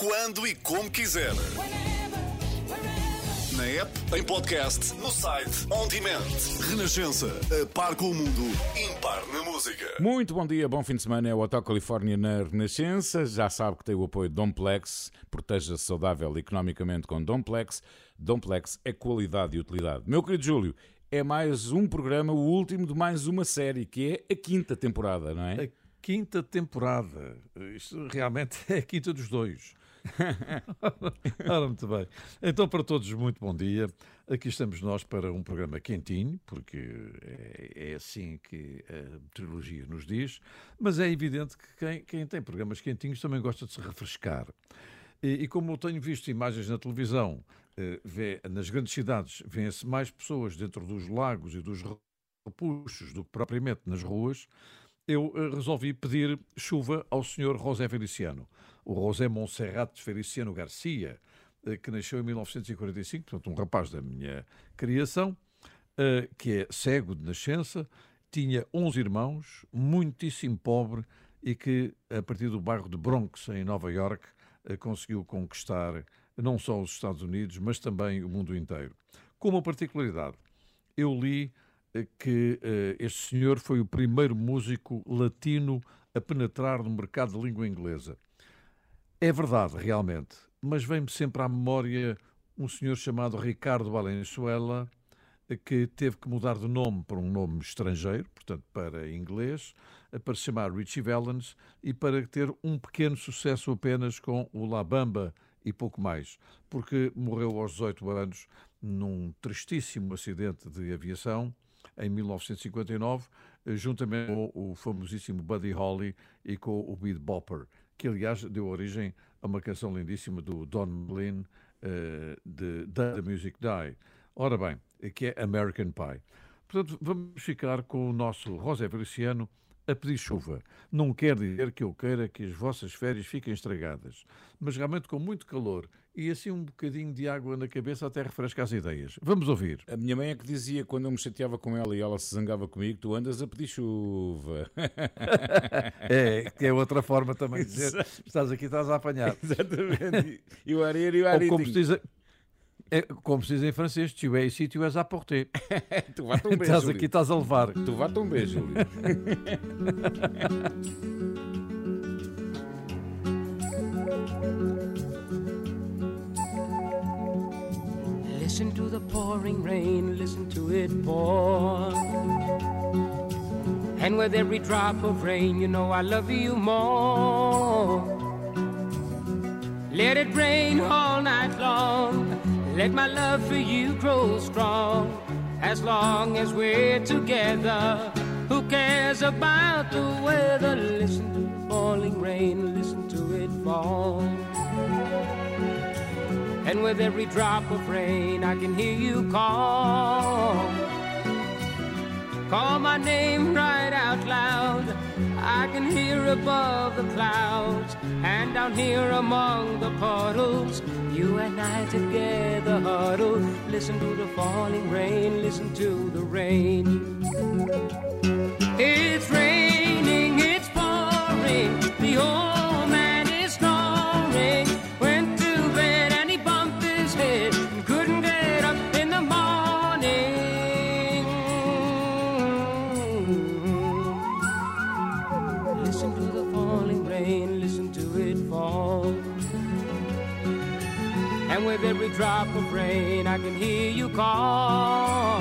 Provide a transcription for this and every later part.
quando e como quiser. Na app, em podcast, no site, on demand. Renascença, a par com o mundo, impar na música. Muito bom dia, bom fim de semana. É o Hotel Califórnia na Renascença. Já sabe que tem o apoio de Domplex. Proteja-se saudável economicamente com Domplex. Domplex é qualidade e utilidade. Meu querido Júlio, é mais um programa, o último de mais uma série, que é a quinta temporada, não é? A quinta temporada. Isto realmente é a quinta dos dois. Ora, muito bem. Então, para todos, muito bom dia. Aqui estamos nós para um programa quentinho, porque é, é assim que a trilogia nos diz, mas é evidente que quem, quem tem programas quentinhos também gosta de se refrescar. E, e como eu tenho visto imagens na televisão, eh, vê, nas grandes cidades, vêem-se mais pessoas dentro dos lagos e dos repuxos do que propriamente nas ruas, eu eh, resolvi pedir chuva ao senhor José Feliciano o José Monserrat Feliciano Garcia, eh, que nasceu em 1945, portanto, um rapaz da minha criação, eh, que é cego de nascença, tinha 11 irmãos, muitíssimo pobre e que, a partir do bairro de Bronx, em Nova York, eh, conseguiu conquistar não só os Estados Unidos, mas também o mundo inteiro. Com uma particularidade, eu li que este senhor foi o primeiro músico latino a penetrar no mercado de língua inglesa. É verdade, realmente, mas vem-me sempre à memória um senhor chamado Ricardo Valenzuela, que teve que mudar de nome para um nome estrangeiro, portanto para inglês, para se chamar Richie Valens e para ter um pequeno sucesso apenas com o La Bamba e pouco mais, porque morreu aos 18 anos num tristíssimo acidente de aviação em 1959, juntamente com o famosíssimo Buddy Holly e com o Beat Bopper que aliás deu origem a uma canção lindíssima do Don McLean, uh, de The Music Die. Ora bem, que é American Pie. Portanto, vamos ficar com o nosso José Feliciano a pedir chuva. Não quer dizer que eu queira que as vossas férias fiquem estragadas, mas realmente com muito calor e assim um bocadinho de água na cabeça até refresca as ideias. Vamos ouvir. A minha mãe é que dizia, quando eu me chateava com ela e ela se zangava comigo, tu andas a pedir chuva. é, que é outra forma também de dizer, estás aqui, estás a apanhar. Exatamente. E o areiro e o areiro. Como se diz, é, como se diz em francês, tu és ici, tu és à porter. tu vas um beijo. Estás aqui, estás a levar. Tu vas um beijo, Listen to the pouring rain, listen to it pour. And with every drop of rain, you know I love you more. Let it rain all night long. Let my love for you grow strong as long as we're together. Who cares about the weather? Listen to the falling rain, listen to it fall. And with every drop of rain, I can hear you call. Call my name right out loud. Can hear above the clouds and down here among the puddles. You and I together huddle. Listen to the falling rain, listen to the rain. It's raining, it's pouring. The old drop of rain, I can hear you call.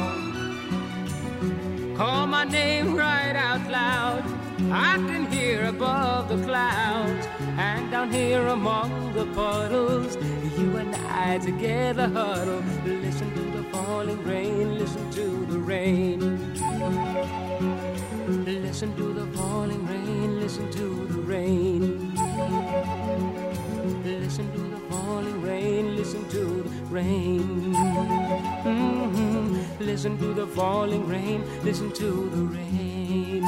Call my name right out loud. I can hear above the clouds and down here among the puddles. You and I together huddle. Listen to the falling rain, listen to the rain. Listen to the falling rain, listen to the rain. Listen to the falling rain, listen to the rain. Mm-hmm. Listen to the falling rain, listen to the rain.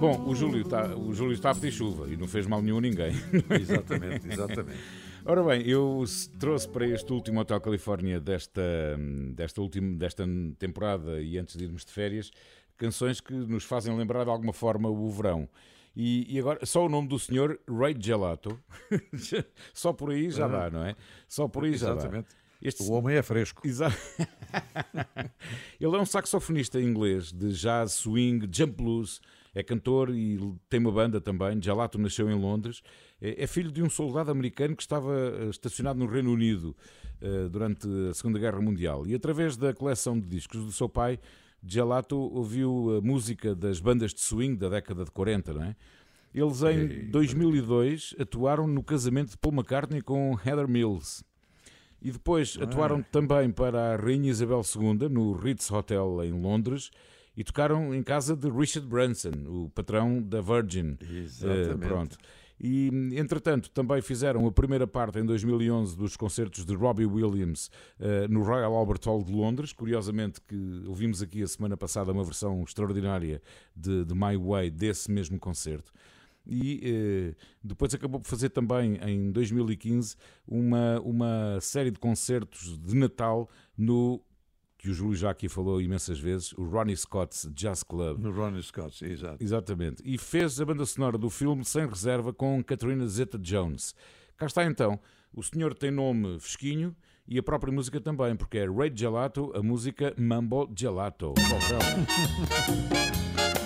Bom, o Júlio, está, o Júlio está a pedir chuva e não fez mal nenhum a ninguém. Exatamente, exatamente. Ora bem, eu trouxe para este último Hotel Califórnia desta, desta, última, desta temporada e antes de irmos de férias, canções que nos fazem lembrar de alguma forma o verão. E, e, agora, só o nome do senhor, Ray Gelato, só por aí já dá, não é? Só por aí já Exatamente. dá. Este... O homem é fresco. Exato. Ele é um saxofonista inglês de jazz, swing, jump blues, é cantor e tem uma banda também. Gelato nasceu em Londres. É, é filho de um soldado americano que estava eh, estacionado no Reino Unido eh, durante a Segunda Guerra Mundial. E através da coleção de discos do seu pai, Gelato ouviu a música das bandas de swing da década de 40, não é? Eles em 2002 atuaram no casamento de Paul McCartney com Heather Mills. E depois ah. atuaram também para a Rainha Isabel II no Ritz Hotel em Londres e tocaram em casa de Richard Branson, o patrão da Virgin. Exatamente. Uh, pronto. E, entretanto, também fizeram a primeira parte em 2011 dos concertos de Robbie Williams uh, no Royal Albert Hall de Londres. Curiosamente, que ouvimos aqui a semana passada uma versão extraordinária de, de My Way desse mesmo concerto e eh, depois acabou por fazer também em 2015 uma, uma série de concertos de Natal no que o Júlio já aqui falou imensas vezes, o Ronnie Scott's Jazz Club. No Ronnie Scott's, exato. Exatamente. E fez a banda sonora do filme sem reserva com Katrina Zeta-Jones. Cá está então. O senhor tem nome fresquinho e a própria música também, porque é Ray Gelato, a música Mambo Gelato.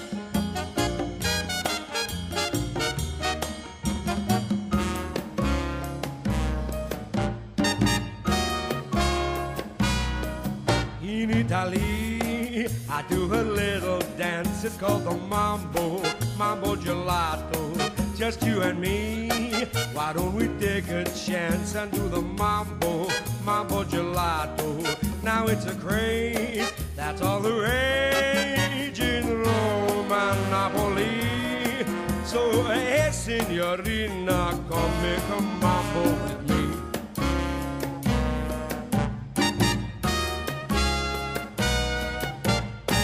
do a little dance, it's called the Mambo, Mambo Gelato. Just you and me, why don't we take a chance and do the Mambo, Mambo Gelato? Now it's a craze, that's all the rage in Rome and Napoli. So, hey, signorina, come make a mambo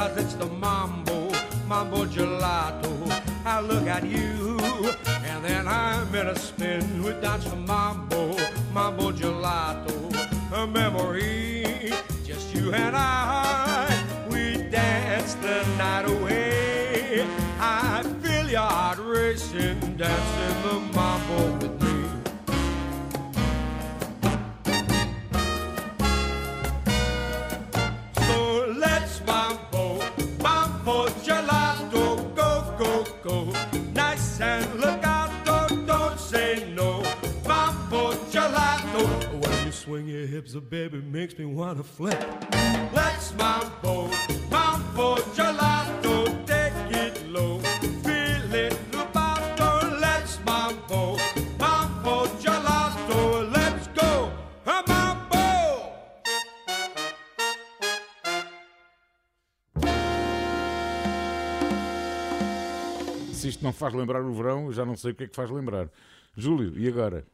Cause it's the mambo, mambo gelato. I look at you and then I'm in a spin We dance the mambo, mambo gelato. A memory, just you and I. We dance the night away. I feel your heart racing Dancing the mambo And legato, don't say no. Mambo gelato, when you swing your hips, a baby makes me wanna flip. Let's mambo, mambo gelato, Se isto não faz lembrar o verão, já não sei o que é que faz lembrar. Júlio, e agora?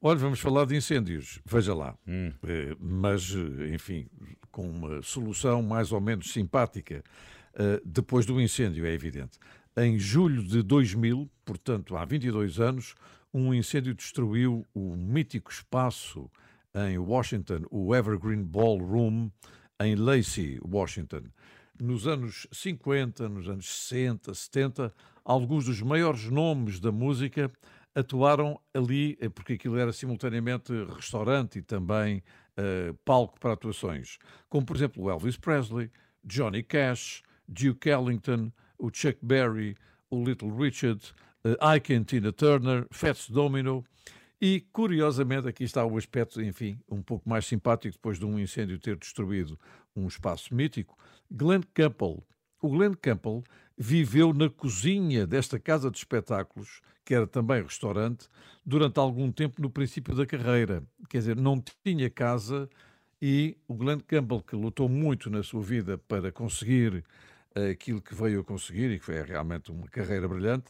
Olha, vamos falar de incêndios, veja lá. Hum. Eh, mas, eh, enfim, com uma solução mais ou menos simpática eh, depois do incêndio, é evidente. Em julho de 2000, portanto há 22 anos, um incêndio destruiu o mítico espaço em Washington, o Evergreen Ballroom, em Lacey, Washington. Nos anos 50, nos anos 60, 70, alguns dos maiores nomes da música atuaram ali, eh, porque aquilo era simultaneamente restaurante e também uh, palco para atuações, como por exemplo Elvis Presley, Johnny Cash, Duke Ellington, o Chuck Berry, o Little Richard, uh, Ike and Tina Turner, Fats Domino. E, curiosamente, aqui está o aspecto, enfim, um pouco mais simpático depois de um incêndio ter destruído um espaço mítico. Glenn Campbell. O Glenn Campbell viveu na cozinha desta casa de espetáculos, que era também restaurante, durante algum tempo no princípio da carreira. Quer dizer, não tinha casa e o Glenn Campbell, que lutou muito na sua vida para conseguir eh, aquilo que veio a conseguir e que foi realmente uma carreira brilhante,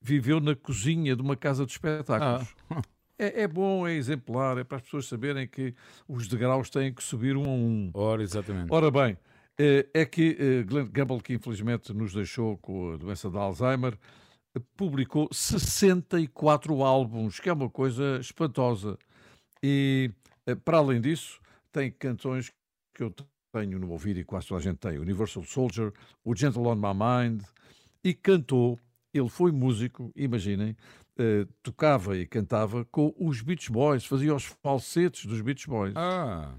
viveu na cozinha de uma casa de espetáculos. Ah. É, é, bom, é exemplar, é para as pessoas saberem que os degraus têm que subir um a um. Ora, exatamente. Ora bem, eh, é que eh, Glenn Campbell, que infelizmente nos deixou com a doença de Alzheimer, publicou 64 álbuns, que é uma coisa espantosa. E, para além disso, tem canções que eu tenho no ouvido e quase toda a gente tem: Universal Soldier, o Gentle on My Mind, e cantou. Ele foi músico, imaginem, uh, tocava e cantava com os Beach Boys, fazia os falsetes dos Beach Boys. Ah.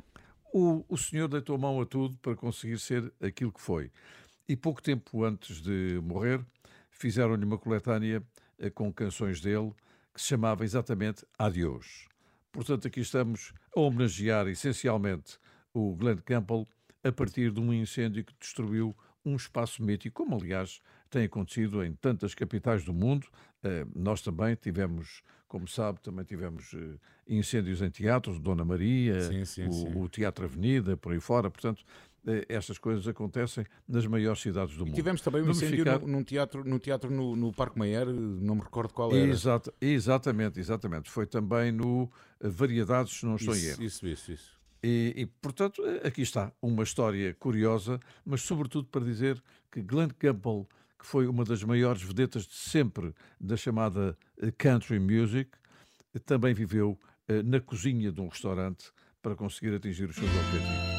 O, o senhor deitou mão a tudo para conseguir ser aquilo que foi. E pouco tempo antes de morrer, fizeram-lhe uma coletânea uh, com canções dele que se chamava exatamente Adiós. Portanto, aqui estamos a homenagear essencialmente o Glenn Campbell a partir de um incêndio que destruiu um espaço mítico, como aliás tem acontecido em tantas capitais do mundo. Eh, nós também tivemos, como sabe, também tivemos eh, incêndios em teatros, Dona Maria, sim, sim, o, sim. o, Teatro Avenida, por aí fora. Portanto, eh, estas coisas acontecem nas maiores cidades do e mundo. Tivemos também um incêndio ficar... num teatro, no, teatro no, no Parque Mayer, não me recordo qual era. Exato, exatamente, exatamente. Foi também no Variedades, se não estou isso, em erro. Isso, isso, isso. E, e, portanto, aqui está uma história curiosa, mas sobretudo para dizer que Glenn Campbell, que foi uma das maiores vedetas de sempre da chamada eh, country music, também viveu eh, na cozinha de um restaurante para conseguir atingir os seus objetivos.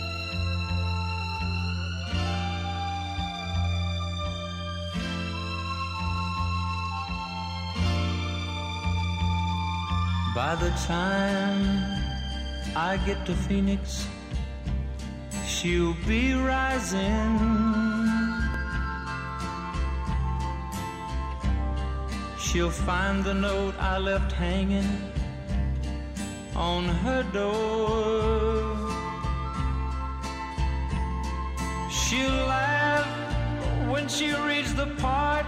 By the time I get to Phoenix, she'll be rising. She'll find the note I left hanging on her door. She'll laugh when she reads the part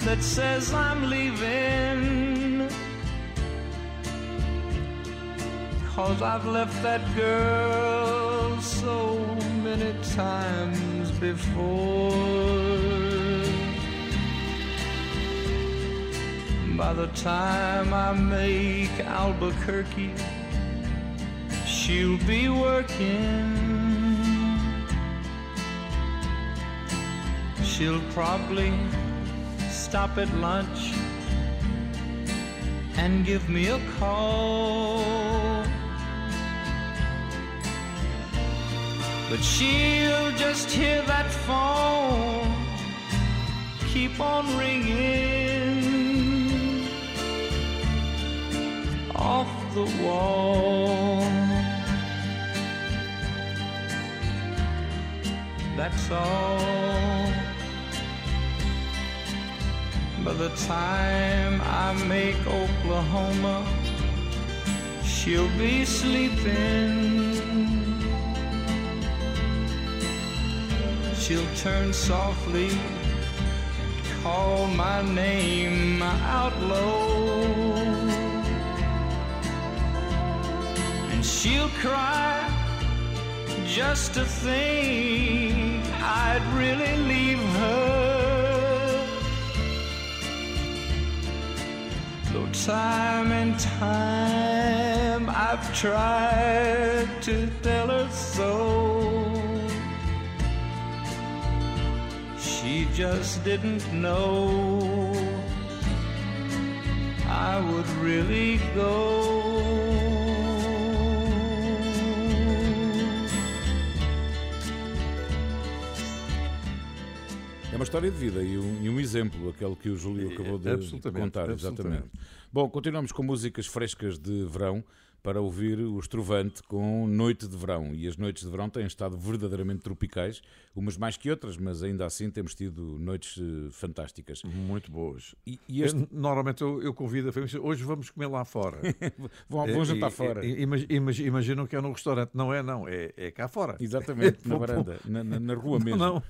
that says I'm leaving. Cause I've left that girl so many times before. By the time I make Albuquerque, she'll be working. She'll probably stop at lunch and give me a call. But she'll just hear that phone keep on ringing off the wall. That's all. By the time I make Oklahoma, she'll be sleeping. she'll turn softly, and call my name out low. She'll cry just to think I'd really leave her. Though time and time I've tried to tell her so. She just didn't know I would really go. É uma história de vida e um, e um exemplo, aquele que o Júlio acabou de contar. Exatamente. Bom, continuamos com músicas frescas de verão para ouvir o Estrovante com Noite de Verão. E as noites de verão têm estado verdadeiramente tropicais, umas mais que outras, mas ainda assim temos tido noites uh, fantásticas. Muito boas. E, e este... eu, normalmente eu, eu, convido a família, hoje vamos comer lá fora. vão, vão jantar fora. imaginam que é no restaurante. Não é, não, é, é cá fora. Exatamente, na varanda, na, na, na rua mesmo. Não, não.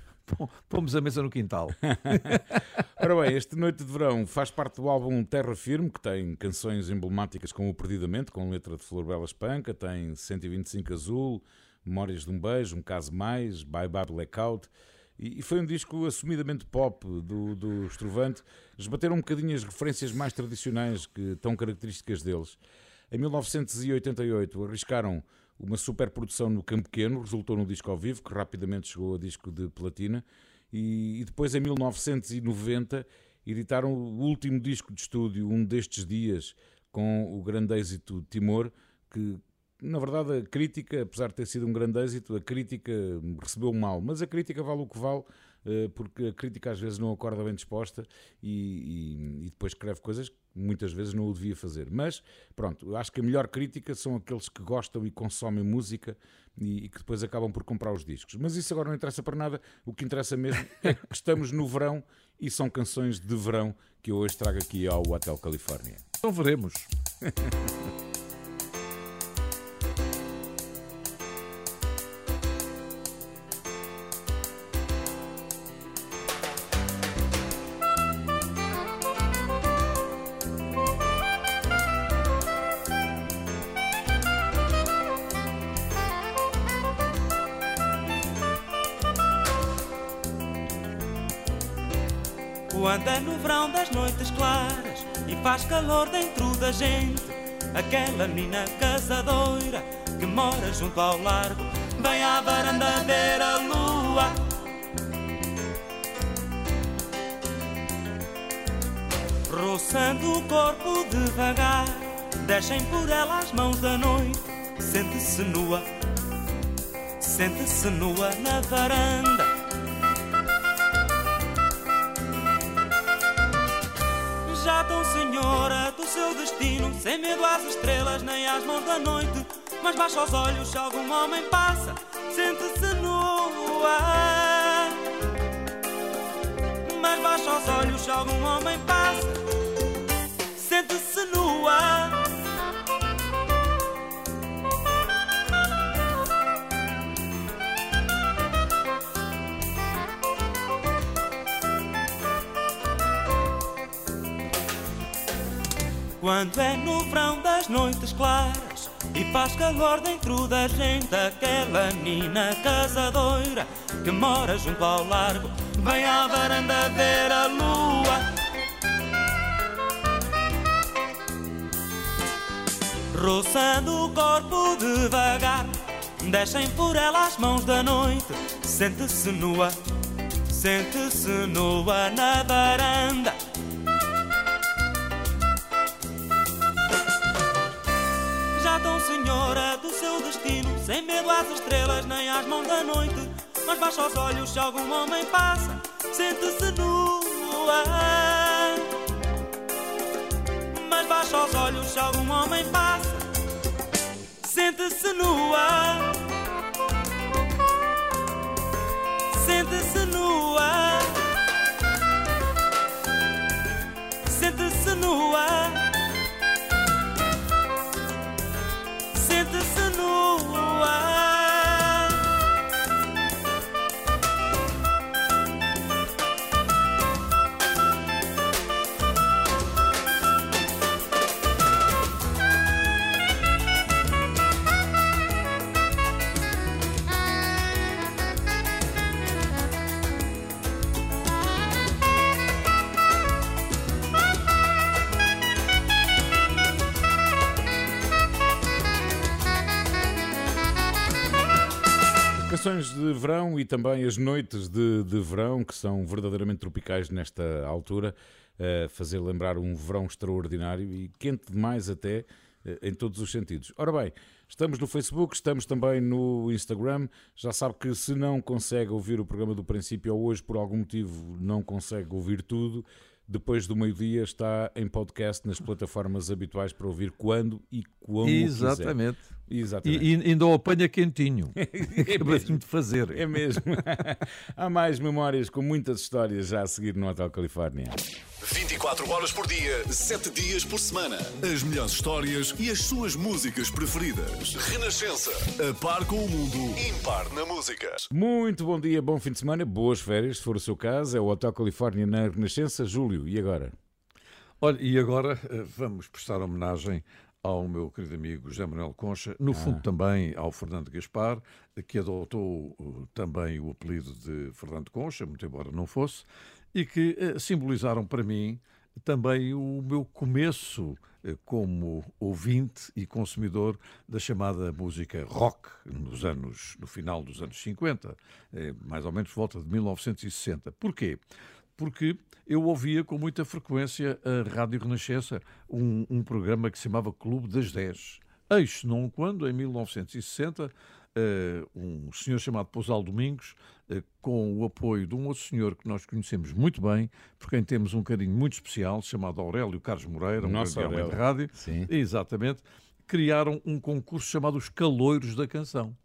Pomos a mesa no quintal. Ora bem, este Noite de Verão faz parte do álbum Terra Firme, que tem canções emblemáticas como o Perdidamente, com letra de Flor Bela Espanca, tem 125 Azul, Memórias de um Beijo, Um Caso Mais, Bye Bye Blackout. E foi um disco assumidamente pop do, do Estrovante. Esbateram um bocadinho as referências mais tradicionais que tão características deles. Em 1988 arriscaram uma superprodução no Campo Pequeno, resultou num disco ao vivo, que rapidamente chegou a disco de platina, e, e depois em 1990 editaram o último disco de estúdio, um destes dias, com o grande êxito Timor, que na verdade a crítica, apesar de ter sido um grande êxito, a crítica recebeu mal, mas a crítica vale o que vale, eh, porque a crítica às vezes não acorda bem disposta e, e, e, depois escreve coisas que muitas vezes não o devia fazer. Mas pronto, acho que a melhor crítica são aqueles que gostam e consomem música e, e, que depois acabam por comprar os discos. Mas isso agora não interessa para nada. O que interessa mesmo é que estamos no verão e são canções de verão que eu hoje trago aqui ao Hotel Califórnia. Então veremos. Aquela menina casadoira que mora junto ao largo, vem à varanda ver a lua. Roçando o corpo devagar, deixem por ela as mãos da noite. Sente-se nua, sente-se nua na varanda. já tão senhora seu destino, sem medo às estrelas nem às mãos da noite. Mas baixa os olhos se algum homem passa, sente-se nua. Mas baixa os olhos se algum homem passa, Quando é no verão das noites claras E faz calor dentro da gente Aquela menina casadoira Que mora junto ao largo Vem à varanda ver a lua. Roçando o corpo devagar Deixem por ela as mãos da noite. Sente-se nua Sente-se nua na varanda às estrelas nem às mãos da noite. Mas baixa os olhos se algum homem passa, sente-se nua. Também as noites de, de verão, que são verdadeiramente tropicais nesta altura, uh, fazer lembrar um verão extraordinário e quente demais até, uh, em todos os sentidos. Ora bem, Estamos no Facebook, estamos também no Instagram. Já sabe que se não consegue ouvir o programa do princípio ou hoje, por algum motivo, não consegue ouvir tudo, depois do meio-dia está em podcast nas plataformas habituais para ouvir quando e como Exatamente. quiser. Exatamente. E, e ainda o apanha quentinho. Acabei de fazer. É mesmo. Há mais memórias com muitas histórias já a seguir no Hotel Califórnia. 24 horas por dia, 7 dias por semana. As melhores histórias e as suas músicas preferidas. Renascença. A par com o mundo. Impar na música. Muito bom dia, bom fim de semana, boas férias, se for o seu caso. É o Hotel Califórnia na Renascença. Júlio, e agora? Olha, e agora eh, vamos prestar homenagem ao meu querido amigo José Manuel Concha, no fundo também ao Fernando Gaspar, que adotou uh, também o apelido de Fernando Concha, muito embora não fosse, e que eh, simbolizaram para mim também o meu começo eh, como ouvinte e consumidor da chamada música rock nos anos no final dos anos 50, eh, mais ou menos volta de 1960. Porquê? Porque eu ouvia com muita frequência a Rádio Renascença, um, um programa que se chamava Clube das 10. Eis não quando, em 1960, Uh, um senhor chamado Pousal Domingos, uh, com o apoio de um outro senhor que nós conhecemos muito bem, por quem temos um carinho muito especial, chamado Aurélio Carlos Moreira, um grande homem de rádio, Sim. exatamente, criaram um concurso chamado Os Caloiros da Canção.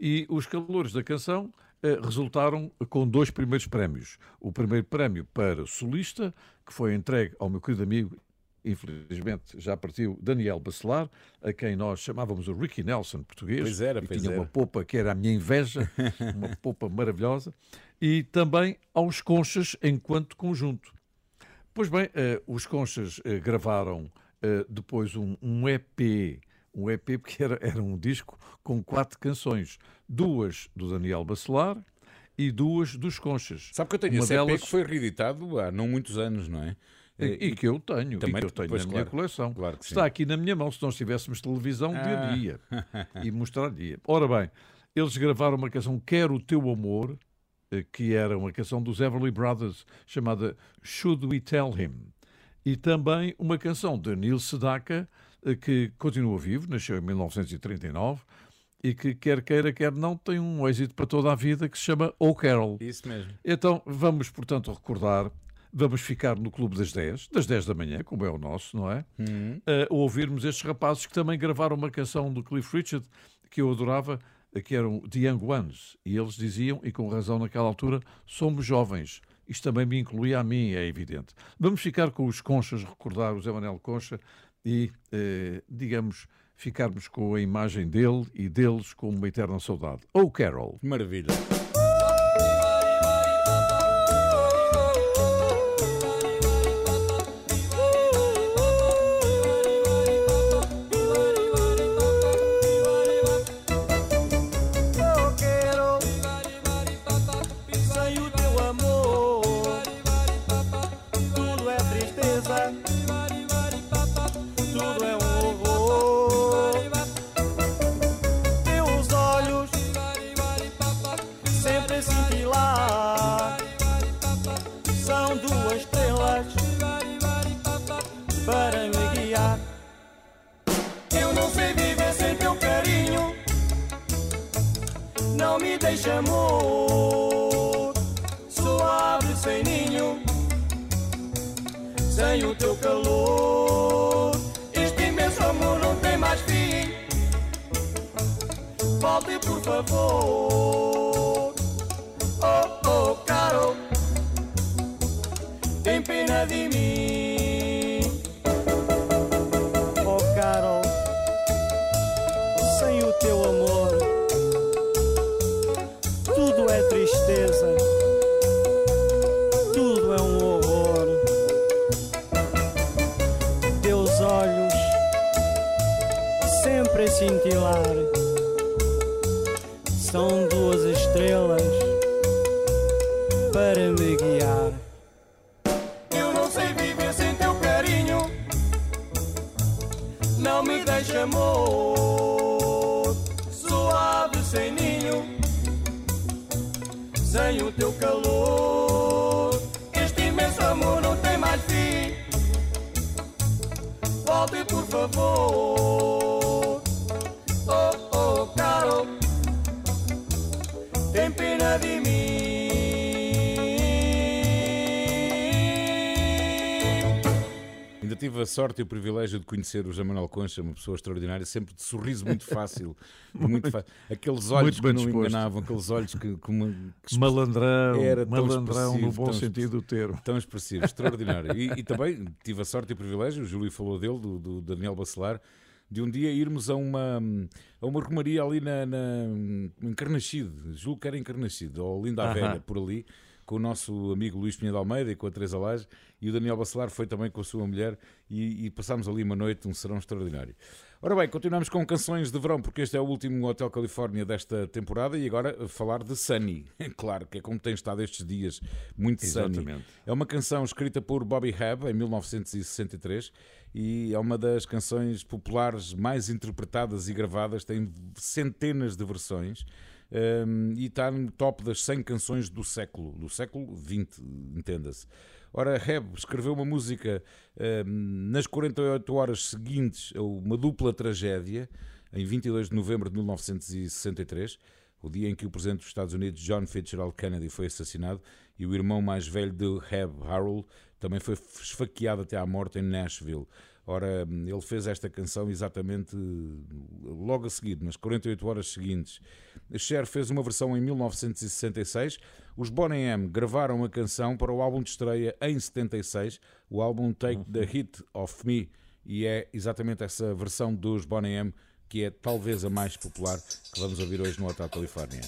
E os Caloiros da Canção eh, resultaram com dois primeiros prémios. O primeiro prémio para solista, que foi entregue ao meu querido amigo infelizmente já partiu Daniel Bacelar, a quem nós chamávamos o Ricky Nelson português. Pois era, pois tinha era. uma popa que era a minha inveja, uma popa maravilhosa. E também aos Conchas enquanto conjunto. Pois bem, eh, os Conchas eh, gravaram eh, depois um EP, um EP porque era, era um disco com quatro canções, duas do Daniel Bacelar e duas dos Conchas. Sabe que eu tenho Uma esse EP delas- que foi reeditado há não muitos anos, não é? E, e que eu tenho, Também, que eu tenho pois, na minha claro. coleção. Claro Está sim. aqui na minha mão, se nós tivéssemos televisão, Ah. diria e mostrar-lhe. Ora bem, eles gravaram uma canção Quero o Teu Amor, eh, que era uma canção dos Everly Brothers, chamada Should We Tell Him? E também uma canção de Neil Sedaka, eh, que continua vivo, nasceu em 1939, e que quer queira, quer não, tem um êxito para toda a vida que se chama Carol. Isso mesmo. Então vamos, portanto, recordar, vamos ficar no Clube das 10, das 10 da manhã, como é o nosso, não é? A ouvirmos estes rapazes que também gravaram uma canção do Cliff Richard que eu adorava, que eram The Young Ones. E eles diziam, e com razão naquela altura, somos jovens. Isto também me incluía a mim, é evidente. Vamos ficar com os Conchas, recordar o Zé Manuel Concha e, eh, digamos, ficarmos com a imagem dele e deles com uma eterna saudade. Oh, Carol. Maravilha. Fora de mim. Ainda tive a sorte e o privilégio de conhecer o José Manuel Concha, uma pessoa extraordinária, sempre de sorriso muito fácil. muito fácil. Aqueles olhos muito que não disposto. enganavam, aqueles olhos que, que, uma- que Malandrão, Era tão malandrão no bom sentido do termo. Tão expressivo, extraordinário. E, e também tive a sorte e o privilégio, o Júlio falou dele, do, do Daniel Bacelar, de um dia irmos a uma, a uma romaria ali na, na, em Carnaxide, julgo que era em Carnaxide, ou Linda a Aham. Velha, por ali, com o nosso amigo Luís Pinheiro de Almeida e com a Teresa Lage, e o Daniel Bacelar foi também com a sua mulher, e, e passámos ali uma noite, um serão extraordinário. Ora bem, continuamos com canções de verão, porque este é o último Hotel Califórnia desta temporada, e agora falar de Sunny. Claro que é como tem estado estes dias, muito Sunny. Exatamente. É uma canção escrita por Bobby Hebb em 1963 e é uma das canções populares mais interpretadas e gravadas, tem centenas de versões. hum, e está no top das 100 canções do século, do século XX, entenda-se. Ora, Hebb escreveu uma música hum, nas 48 horas seguintes a uma dupla tragédia, em 22 de novembro de 1963, o dia em que o presidente dos Estados Unidos, John Fitzgerald Kennedy, foi assassinado e o irmão mais velho de Hebb, Harold, também foi esfaqueado até à morte em Nashville. Ora, ele fez esta canção exatamente logo a seguir, nas 48 horas seguintes. Cher fez uma versão em 1966. Os Boney M gravaram a canção para o álbum de estreia em 76, o álbum Take the Hit of Me, e é exatamente essa versão dos Boney M que é talvez a mais popular que vamos ouvir hoje no Hotel Califórnia.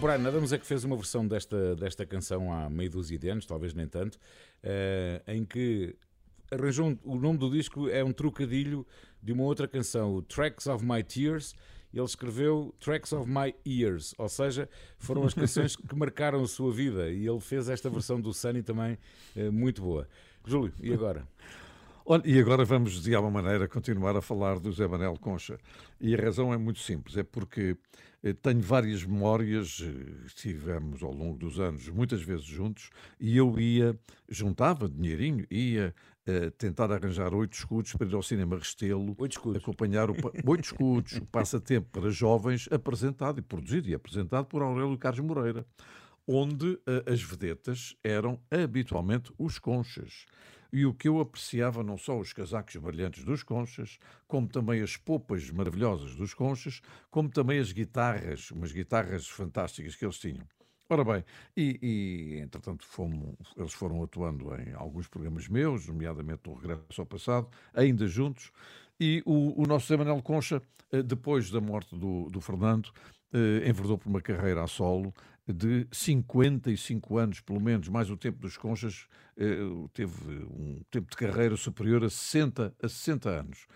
Brian Adams é que fez uma versão desta, desta canção há meio dúzia de anos, talvez nem tanto, eh, em que arranjou um- o nome do disco é um trocadilho de uma outra canção, o Tracks of My Tears. Ele escreveu Tracks of My Ears, ou seja, foram as canções que marcaram a sua vida. E ele fez esta versão do Sunny também eh, muito boa. Júlio, e agora? Olha, e agora vamos, de alguma maneira, continuar a falar do Zé Manel Concha. E a razão é muito simples, é porque tenho várias memórias, eh, estivemos ao longo dos anos muitas vezes juntos, e eu ia, juntava dinheirinho, ia eh, tentar arranjar oito escudos para ir ao cinema Restelo, Oito escudos. acompanhar o oito escudos, o passatempo para jovens, apresentado e produzido e apresentado por Aurélio Carlos Moreira, onde eh, as vedetas eram habitualmente os conchas. E o que eu apreciava não só os casacos brilhantes dos conchas, como também as popas maravilhosas dos conchas, como também as guitarras, umas guitarras fantásticas que eles tinham. Ora bem, e, e, entretanto fomos, eles foram atuando em alguns programas meus, nomeadamente no Regresso ao Passado, ainda juntos, e o, o nosso Zé Manuel Concha, eh, depois da morte do, do Fernando, eh, enverdou por uma carreira a solo de 55 anos, pelo menos, mais o tempo dos Conchas, eh, teve um tempo de carreira superior a 60, a 60 anos.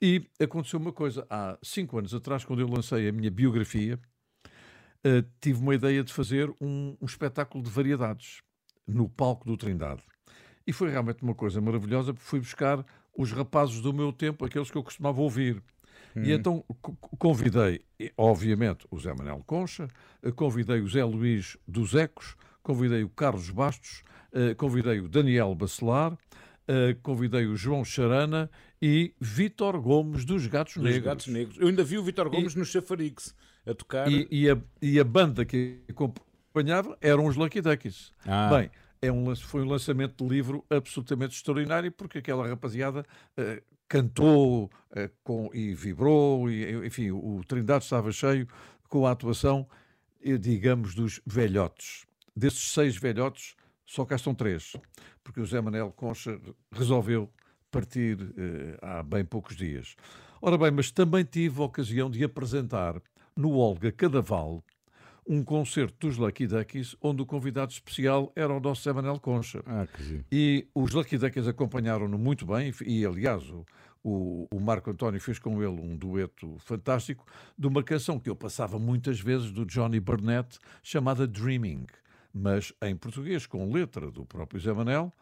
E aconteceu uma coisa, há cinco anos atrás, quando eu lancei a minha biografia, eh, tive uma ideia de fazer um, um espetáculo de variedades no palco do Trindade. E foi realmente uma coisa maravilhosa, porque fui buscar os rapazes do meu tempo, aqueles que eu costumava ouvir. E então co- co- convidei, obviamente, o Zé Manuel Concha, eh, convidei o Zé Luís dos Ecos, convidei o Carlos Bastos, eh, convidei o Daniel Bacelar, eh, convidei o João Charana e Vítor Gomes dos Gatos Dos Negros. Gatos Negros. Eu ainda vi o Vitor Gomes no Chafarix a tocar. E, e a, e a banda que acompanhava eram os Lucky Duckies. Ah. Bem, é um, foi um lançamento de livro absolutamente extraordinário porque aquela rapaziada eh, cantou eh, com, e vibrou, e, enfim, o, Trindade estava cheio com a atuação, eh, digamos, dos velhotes. Desses seis velhotes, só cá estão três, porque o Zé Manel Concha resolveu partir eh, há bem poucos dias. Ora bem, mas também tive a ocasião de apresentar no Olga Cadaval um concerto dos Lucky Duckies, onde o convidado especial era o nosso Zé Manel Concha. Ah. E os Lucky Duckies acompanharam-no muito bem, e aliás, o, o, o Marco António fez com ele um dueto fantástico de uma canção que eu passava muitas vezes do Johnny Burnett, chamada Dreaming, mas em português, com letra do próprio Zé Manel.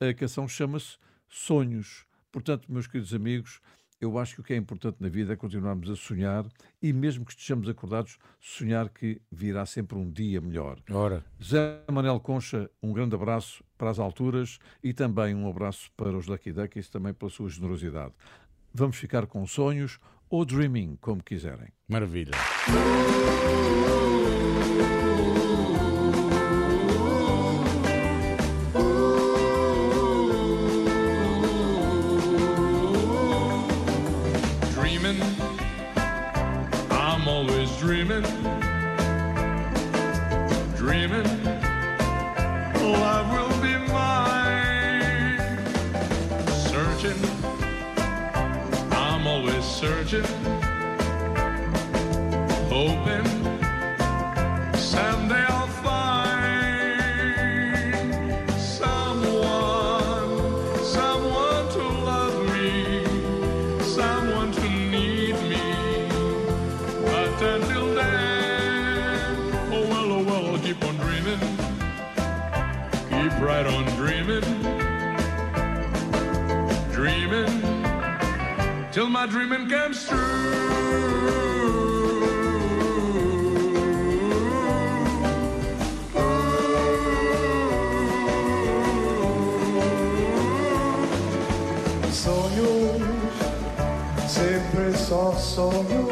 A canção chama-se Sonhos. Portanto, meus queridos amigos, eu acho que o que é importante na vida é continuarmos a sonhar e, mesmo que estejamos acordados, sonhar que virá sempre um dia melhor. Ora, Zé Manel Concha, um grande abraço para as alturas e também um abraço para os Lucky Duckies, também pela sua generosidade. Vamos ficar com sonhos ou dreaming, como quiserem. maravilha. Right on dreaming. Dreaming till my dreaming comes true. Sonhos, sempre só sonhos.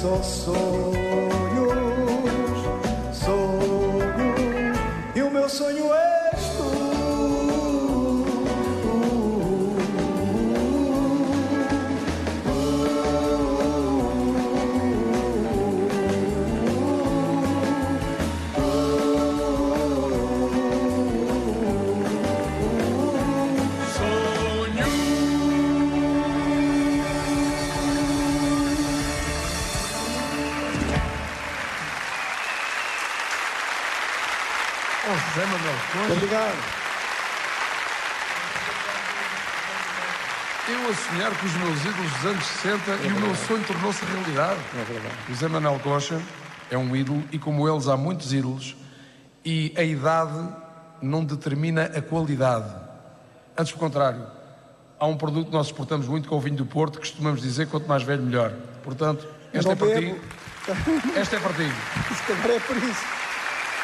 Só sonhos, Obrigado. eu a sonhar com os meus ídolos dos anos 60 e o meu sonho tornou-se realidade. É verdade. José Manuel Coxa é um ídolo e, como eles, há muitos ídolos e a idade não determina a qualidade. Antes, pelo contrário, há um produto que nós exportamos muito com o vinho do Porto que costumamos dizer quanto mais velho, melhor. Portanto, esta não é para ti. Esta é para ti. Se calhar é por isso.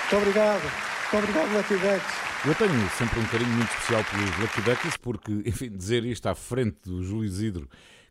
Muito obrigado. Muito obrigado, Lucky Dex. Eu tenho sempre um carinho muito especial pelos Lucky Duckies, porque, enfim, dizer isto à frente do Júlio Isidro,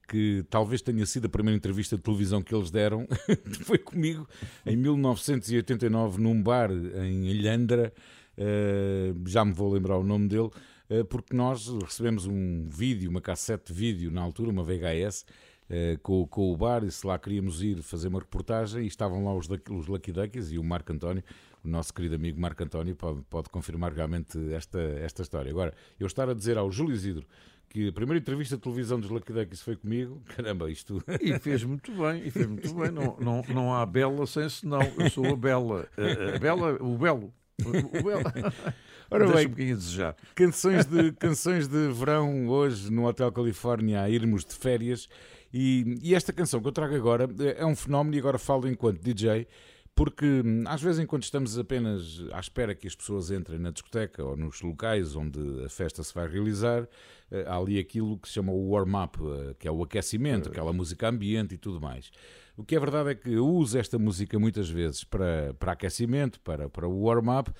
que talvez tenha sido a primeira entrevista de televisão que eles deram, foi comigo em 1989 num bar em Ilhandra, eh, já me vou lembrar o nome dele, eh, porque nós recebemos um vídeo, uma cassete de vídeo na altura, uma VHS, eh, com, com o bar, e se lá queríamos ir fazer uma reportagem, e estavam lá os, os Lucky Duckies e o Marco António, o nosso querido amigo Marco António, pode, pode confirmar realmente esta, esta história. Agora, eu estar a dizer ao Júlio Isidro que a primeira entrevista de televisão dos Lucky Duckies foi comigo, caramba, isto. E fez muito bem, e fez muito bem. Não, não, não há bela sem senão. Eu sou a bela. A, bela, o belo. O, o belo. Ora bem, um a desejar. Canções de, canções de verão hoje no Hotel Califórnia a irmos de férias. E, e esta canção que eu trago agora é um fenómeno, e agora falo enquanto DJ, porque hum, às vezes, enquanto estamos apenas à espera que as pessoas entrem na discoteca ou nos locais onde a festa se vai realizar, eh, há ali aquilo que se chama o warm-up, eh, que é o aquecimento, aquela música ambiente e tudo mais. O que é verdade é que eu uso esta música muitas vezes para, para aquecimento, para, para o warm-up,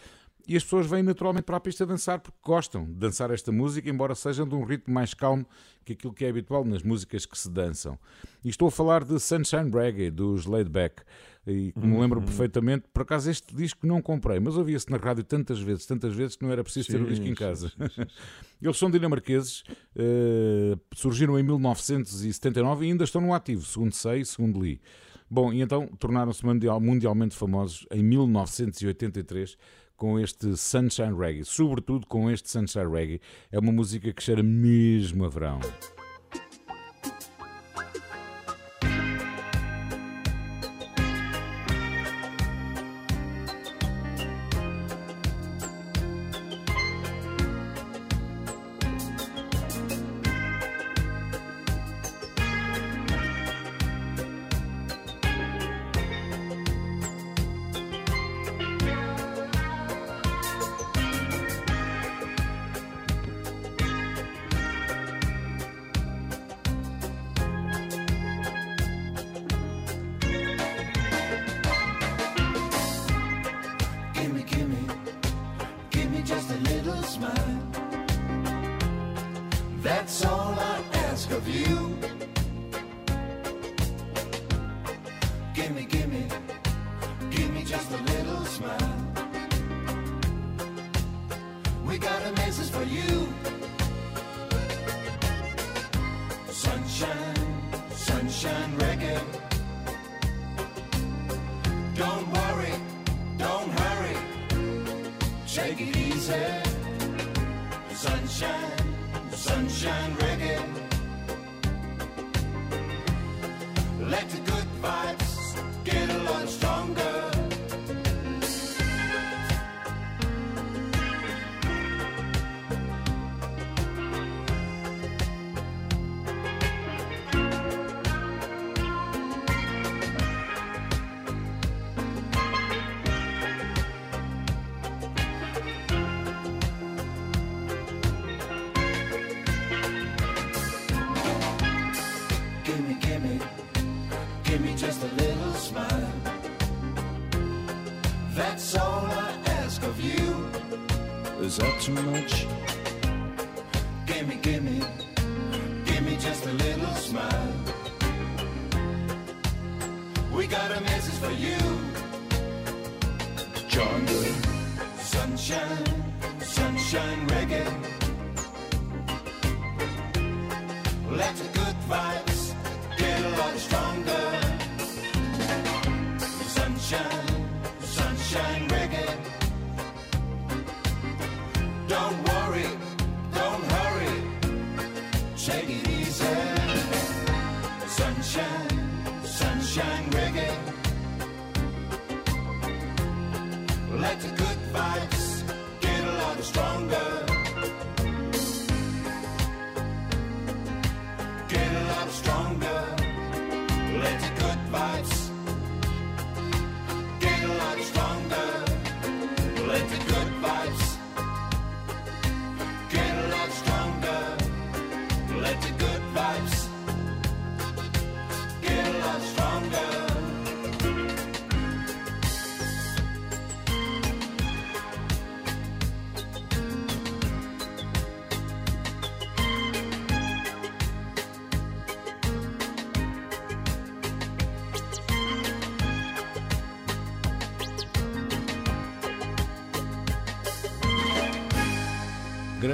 e as pessoas vêm naturalmente para a pista dançar porque gostam de dançar esta música, embora sejam de um ritmo mais calmo que aquilo que é habitual nas músicas que se dançam. E estou a falar de Sunshine Reggae, dos Laidback. E que me lembro perfeitamente, por acaso este disco não comprei, mas ouvia-se na rádio tantas vezes, tantas vezes que não era preciso ter o Sim, disco em sim, casa. Eles são dinamarqueses, eh, surgiram em 1979 e ainda estão no ativo, segundo sei, segundo li. Bom, e então tornaram-se mundial- mundialmente famosos em 1983 com este Sunshine Reggae, sobretudo com este Sunshine Reggae. É uma música que cheira mesmo a verão.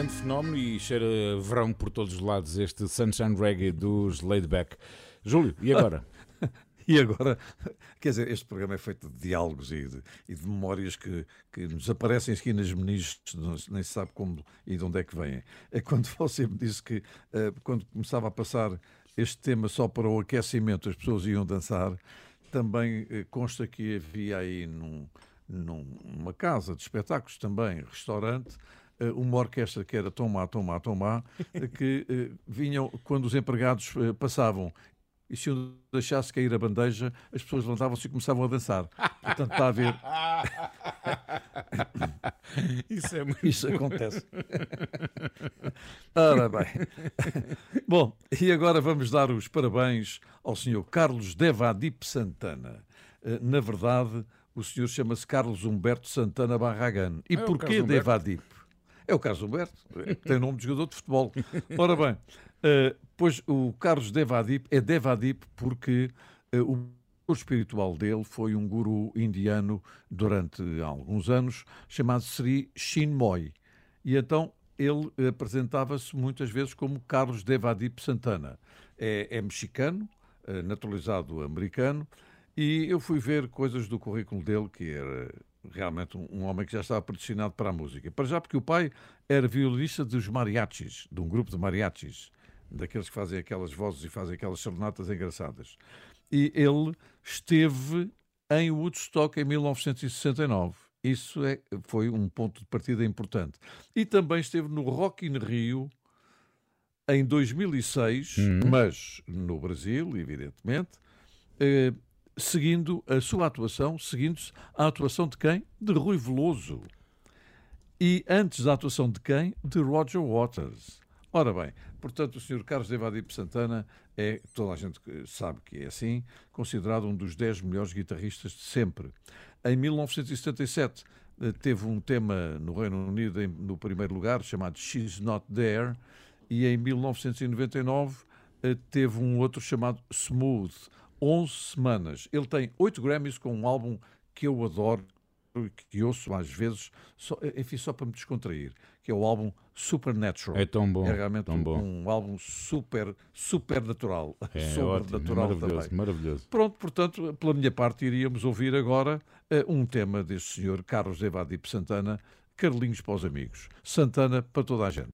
Grande fenómeno e cheira verão por todos os lados este Sunshine Reggae dos Laidback. Júlio, e agora? E agora, quer dizer, este programa é feito de diálogos e de, e de memórias que, que nos aparecem aqui nas meninas, nem se sabe como e de onde é que vêm. É quando você me disse que, eh, quando começava a passar este tema só para o aquecimento, as pessoas iam dançar, também eh, consta que havia aí num, num- numa casa de espetáculos também, restaurante, uma orquestra que era Tomá, Tomá, Tomá, eh, que eh, vinham, quando os empregados eh, passavam e se eu deixasse cair a bandeja, as pessoas levantavam-se e começavam a dançar. Portanto, está a ver. Isso é muito Isso acontece. Ora bem. Bom, e agora vamos dar os parabéns ao senhor Carlos Devadip Santana. Eh, Na verdade, o senhor chama-se Carlos Humberto Santana Barragan. E É porquê? Devadip? É o Carlos Humberto, eh, tem nome de jogador de futebol. Ora bem, eh, pois o Carlos Devadip é Devadip porque eh, o o espiritual dele foi um guru indiano durante alguns anos chamado Sri Chinmoy. E então ele apresentava-se muitas vezes como Carlos Devadip Santana. É, é mexicano, eh, naturalizado americano, e eu fui ver coisas do currículo dele que era realmente um, um homem que já estava predestinado para a música. Para já porque o pai era violinista dos mariachis, de um grupo de mariachis, daqueles que fazem aquelas vozes e fazem aquelas serenatas engraçadas. E ele esteve em Woodstock em 1969. Isso é, foi um ponto de partida importante. E também esteve no Rock in Rio em 2006, mas no Brasil, evidentemente, eh, seguindo a sua atuação, seguindo-se a atuação de quem? De Rui Veloso. E antes da atuação de quem? De Roger Waters. Ora bem, portanto, o Sr. Carlos Evadipo Santana é, toda a gente sabe que é assim, considerado um dos 10 melhores guitarristas de sempre. Em 1977 eh, teve um tema no Reino Unido no primeiro lugar, chamado She's Not There, e em 1999 eh, teve um outro chamado Smooth, 11 semanas. Ele tem 8 Grammys com um álbum que eu adoro, que ouço às vezes, só, enfim, só para me descontrair, que é o álbum Supernatural. É tão bom, É realmente tão um, bom. um álbum super, super natural. É Sobrenatural ótimo, maravilhoso, também. maravilhoso. Pronto, portanto, pela minha parte, iríamos ouvir agora eh, um tema deste senhor Carlos Evadipo Santana, Carlinhos para os amigos. Santana para toda a gente.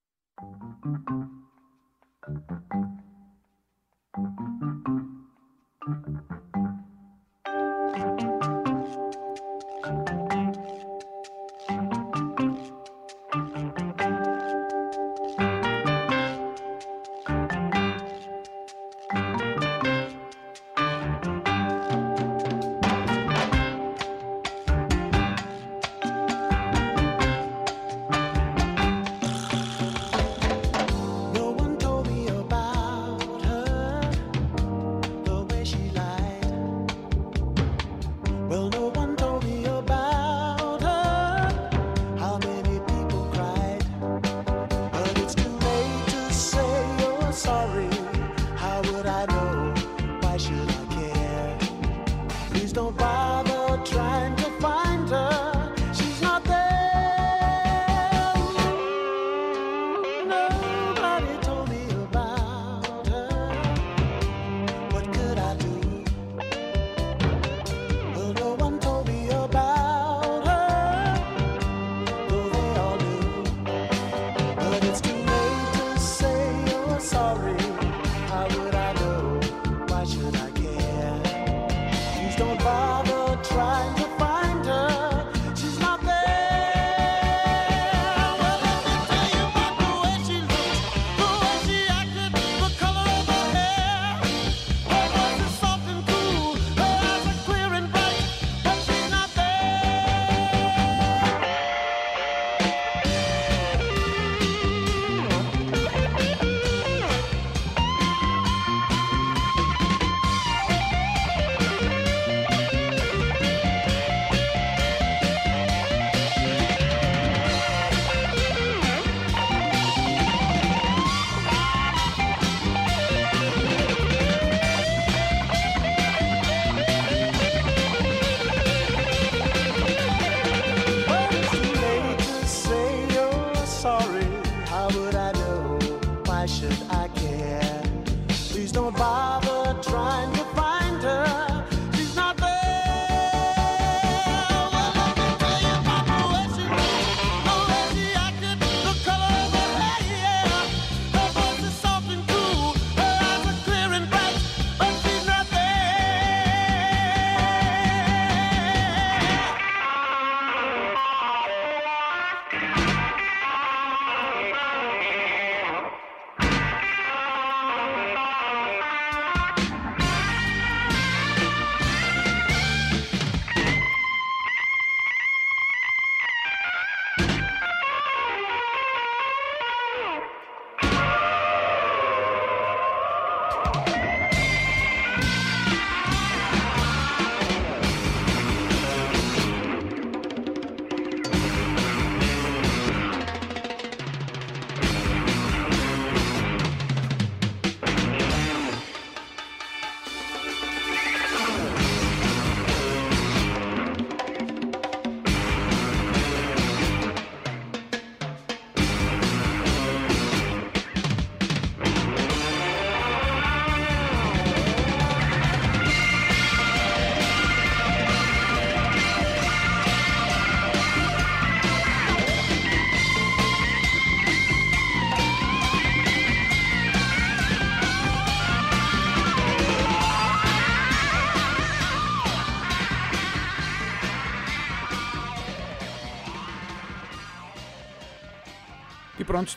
Should I care? Please don't bother trying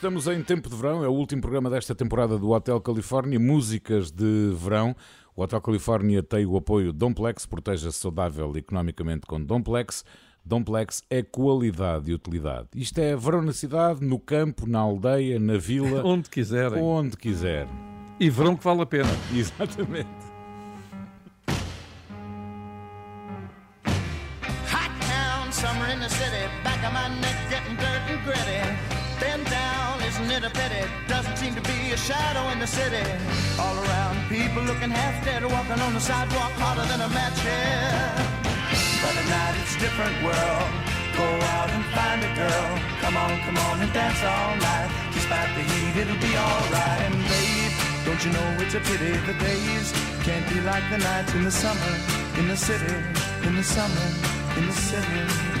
estamos em tempo de verão, é o último programa desta temporada do Hotel Califórnia, músicas de verão. O Hotel Califórnia tem o apoio Domplex, proteja-se saudável economicamente com Domplex. Domplex é qualidade e utilidade. Isto é verão na cidade, no campo, na aldeia, na vila. Onde quiserem. Onde quiser. E verão que vale a pena. Exatamente. Shadow in the city. All around, people looking half dead, walking on the sidewalk hotter than a match here. But at night it's a different world. Go out and find a girl. Come on, come on and dance all night. Despite the heat, it'll be alright. And babe, don't you know it's a pity the days can't be like the nights in the summer in the city, in the summer, in the city.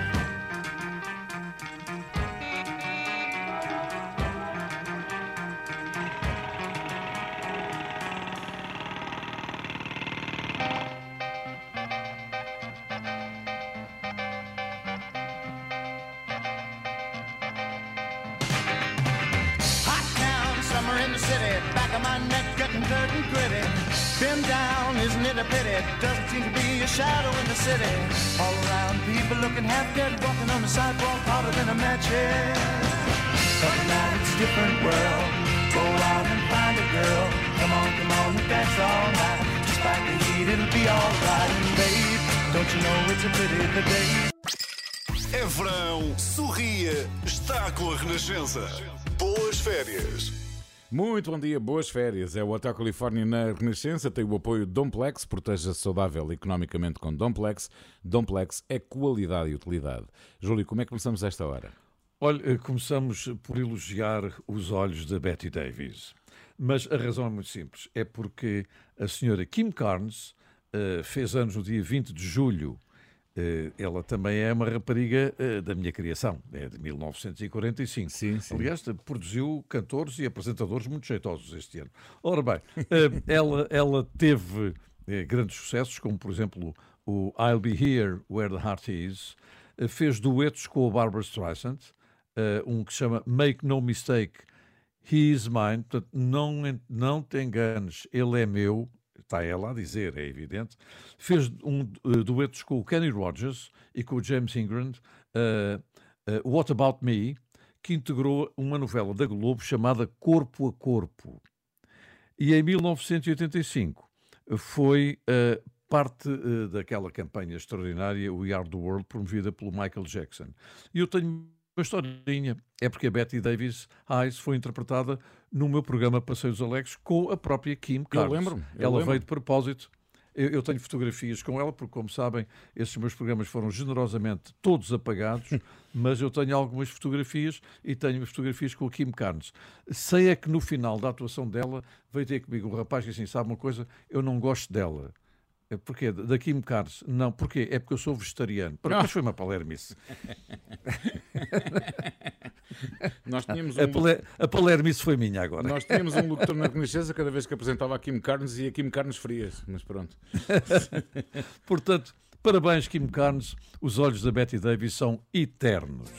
Verão, sorria, está com a Renascença. Boas férias. Muito bom dia, boas férias. É o Hotel Califórnia na Renascença, tem o apoio de Domplex, proteja-se saudável economicamente com Domplex. Domplex é qualidade e utilidade. Júlio, como é que começamos esta hora? Olha, eh, começamos por elogiar os olhos da Betty Davis. Mas a razão é muito simples. É porque a senhora Kim Carnes eh, fez anos no dia 20 de julho. Eh, ela também é uma rapariga eh, da minha criação, é de 1945. Sim, sim. Aliás, produziu cantores e apresentadores muito jeitosos este ano. Ora bem, eh, ela, ela teve eh, grandes sucessos, como por exemplo o I'll Be Here Where the Heart Is, eh, fez duetos com a Barbara Streisand, eh, um que se chama Make No Mistake, He Is Mine, portanto, não, não te enganes, ele é meu, está ela a dizer, é evidente. Fez um, eh, duetos com o Kenny Rogers e com o James Ingram, eh, eh, What About Me, que integrou uma novela da Globo chamada Corpo a Corpo. E em 1985 foi parte daquela campanha extraordinária We Are the World, promovida pelo Michael Jackson. E eu tenho uma historinha. É porque a Betty Davis Eyes foi interpretada no meu programa Passeios Alegres com a própria Kim Carnes. lembro-me, eu Ela lembro-me. veio de propósito. Eu, eu tenho fotografias com ela, porque, como sabem, esses meus programas foram generosamente todos apagados, mas eu tenho algumas fotografias e tenho fotografias com a Kim Carnes. Sei é que no final da atuação dela veio ter comigo um rapaz que assim, sabe uma coisa, eu não gosto dela. É Porquê? Da Kim Carnes? Não, porquê? É porque eu sou vegetariano. Para Ah. mas foi uma palermice. Nós tínhamos A, um, pale- a palermice foi minha agora. nós tínhamos um locutor na Renascença cada vez que apresentava a Kim Carnes e a Kim Carnes frias, mas pronto. Portanto, parabéns, Kim Carnes. Os olhos da Betty Davis são eternos.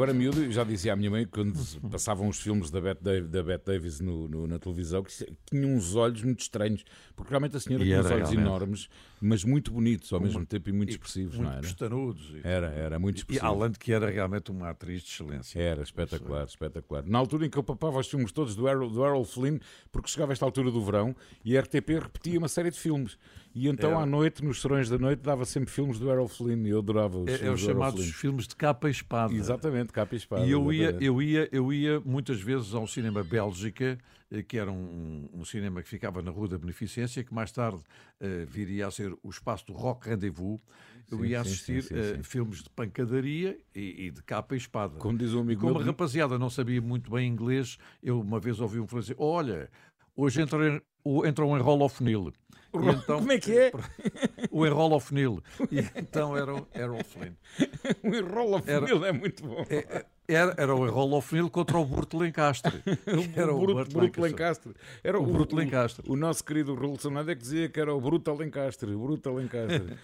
Eu era miúdo e já dizia à minha mãe que quando passavam os filmes da Bette Davis, da Bette Davis no, no- na televisão que tinha uns olhos muito estranhos, porque realmente a senhora E tinha uns olhos realmente. enormes, mas muito bonitos ao Uma- mesmo tempo e muito expressivos, muito não era? pestanudos. e- Era, era muito E expressivo. além de que era realmente uma atriz de excelência. Era espetacular, espetacular. Na altura em que eu papava os filmes todos do Errol, do Errol Flynn, porque chegava esta altura do verão e a RTP repetia uma série de filmes. E então Era. à noite, nos serões da noite, dava sempre filmes do Errol Flynn e eu adorava os É, é filmes os do Errol chamados filmes de capa e espada. Exatamente, capa e espada. E eu ia, eu, ia, eu ia muitas vezes ao cinema Bélgica, que era um, um cinema que ficava na Rua da Beneficência, que mais tarde eh, viria a ser o espaço do Rock Rendezvous. Eu Sim, ia sim, assistir sim, sim, eh, sim. filmes de pancadaria e, e de capa e espada. Como diz um amigo Como meu, a rapaziada não sabia muito bem inglês, eu uma vez ouvi um fazer olha, hoje entra, em- o- entra um Enroll of Neil. E então- Como é que é? O Enroll of Neil. E então era o Errol Flynn. o Neil é muito bom. É- Era, era o Enroll of Neil contra o Burto Lencastre. Era o Bruto, Bruto Lencastre. Era O Bruto Lencastre. O, nosso querido Rolson é que dizia que era o Bruto Lencastre. O Bruto Lencastre.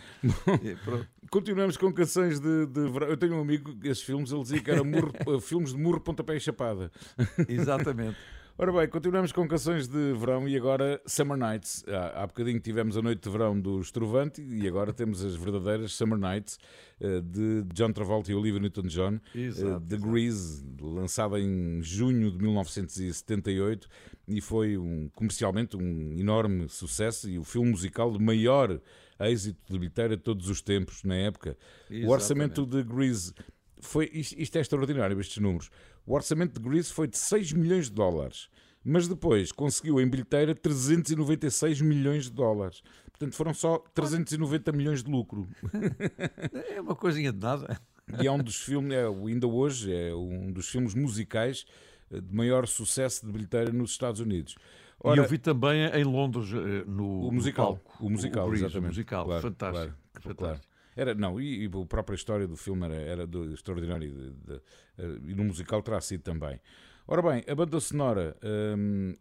E pronto. Continuamos com canções de, de. Eu tenho um amigo, esses filmes, ele dizia que era murro- eh, filmes de murro, pontapé e chapada. Exatamente. Ora bem, continuamos com canções de verão e agora Summer Nights. Há, há bocadinho tivemos a noite de verão do Estrovante e agora temos as verdadeiras Summer Nights eh, de John Travolta e Olivia Newton-John. Exato, The Grease, lançada em junho de 1978 e foi um, comercialmente um enorme sucesso e o filme musical de maior êxito de bilheteira de todos os tempos na época. O orçamento de Grease foi isto, isto é extraordinário, estes números. O orçamento de Grease foi de 6 milhões de dólares, mas depois conseguiu em bilheteira 396 milhões de dólares. Portanto, foram só 390 milhões de lucro. É uma coisinha de nada. E é um dos filmes, é, ainda hoje, é um dos filmes musicais eh, de maior sucesso de bilheteira nos Estados Unidos. e Ora, eu vi também em Londres eh, no o no musical, palco, o musical, Grease, exatamente. o musical, Claro, fantástico. claro, fantástico. claro. Era, não, e, e a própria história do filme era, era do- extraordinária eh, e no musical terá sido também. Ora bem, a banda sonora hum,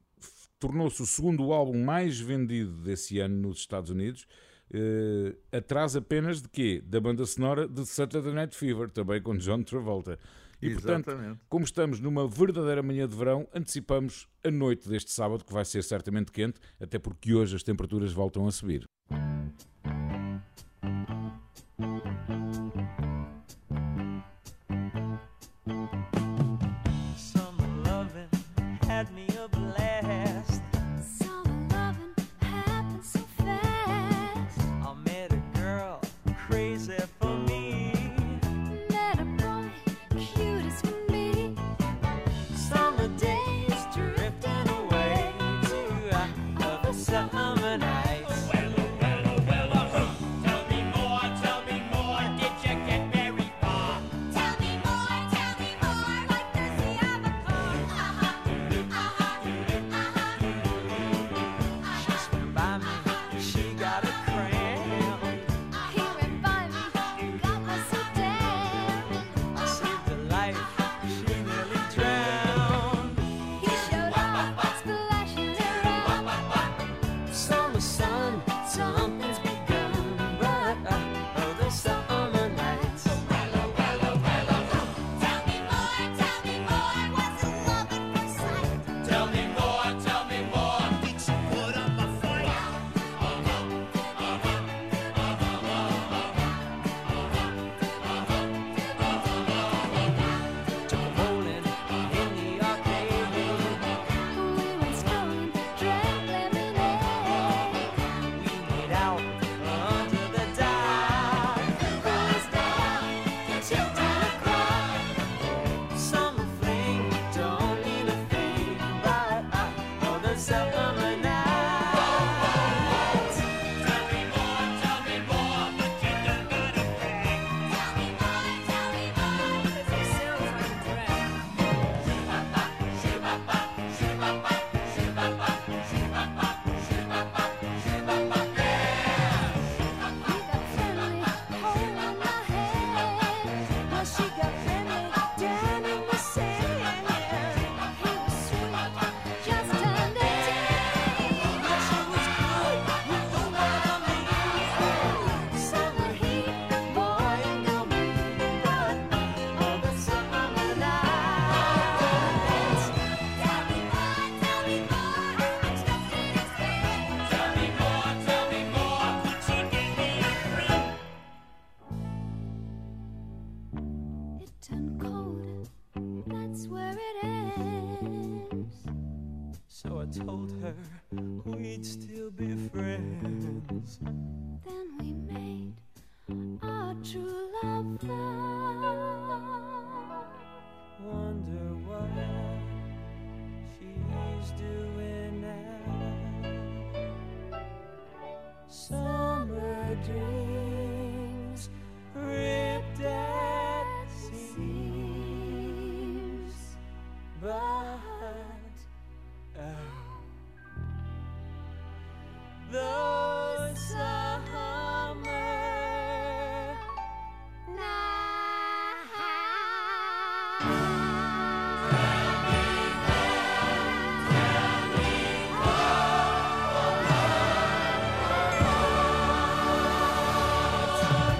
tornou-se o segundo álbum mais vendido desse ano nos Estados Unidos, eh, atrás apenas de quê? Da banda sonora de Saturday Night Fever, também com John Travolta. E portanto, Exatamente. como estamos numa verdadeira manhã de verão, antecipamos a noite deste sábado, que vai ser certamente quente, até porque hoje as temperaturas voltam a subir. Summer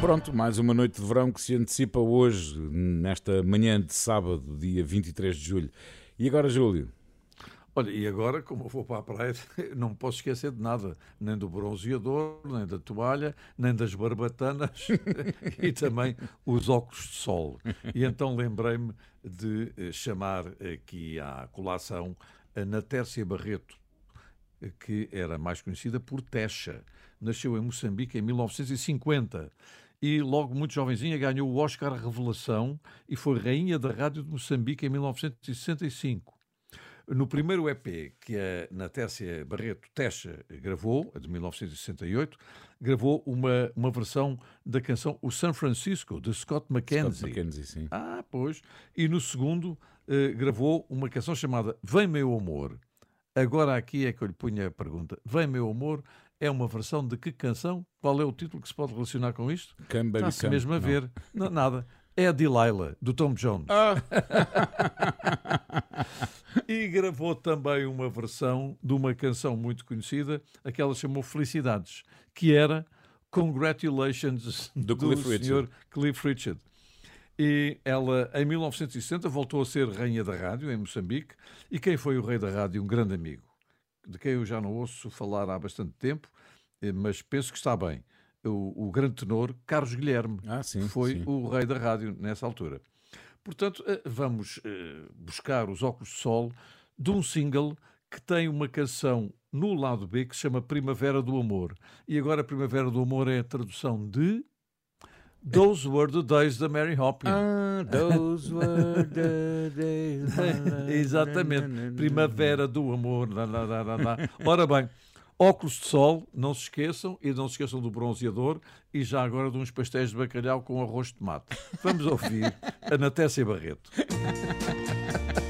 Pronto, mais uma noite de verão que se antecipa hoje, nesta manhã de sábado, dia 23 de julho. E agora, Júlio? Olha, e agora, como eu vou para a praia, não me posso esquecer de nada, nem do bronzeador, nem da toalha, nem das barbatanas e também os óculos de sol. E então lembrei-me de eh, chamar aqui à colação a Natércia Barreto, que era mais conhecida por Techa. Nasceu em Moçambique em 1950 e logo muito jovenzinha ganhou o Oscar Revelação e foi rainha da rádio de Moçambique em 1965. No primeiro EP que a Natécia Barreto Techa gravou, de 1968, gravou uma, uma versão da canção O San Francisco, de Scott McKenzie. Scott McKenzie, sim. Ah, pois. E no segundo eh, gravou uma canção chamada Vem Meu Amor. Agora aqui é que eu lhe punha a pergunta. Vem Meu Amor é uma versão de que canção? Qual é o título que se pode relacionar com isto? Come Baby Está-se mesmo a Não. ver. Não, nada. É a Delilah, do Tom Jones. Ah. e gravou também uma versão de uma canção muito conhecida, aquela chamou Felicidades, que era Congratulations Do do, Cliff Richard. Cliff Richard. E ela, em 1960, voltou a ser rainha da rádio em Moçambique. E quem foi o rei da rádio? Um grande amigo, de quem eu já não ouço falar há bastante tempo, eh, mas penso que está bem. O, o grande tenor Carlos Guilherme Ah, sim, foi sim. o rei da rádio nessa altura. Portanto, eh, vamos eh, buscar os óculos de sol de um single que tem uma canção no lado B que se chama Primavera do Amor. E agora Primavera do Amor é a tradução de Those Were the Days da Mary Hopkins. Ah, those were the days. Exatamente. Primavera do amor. Lá, lá, lá, lá. Ora bem, óculos de sol, não se esqueçam, e não se esqueçam do bronzeador e já agora de uns pastéis de bacalhau com arroz de tomate. Vamos ouvir a Natécia Barreto.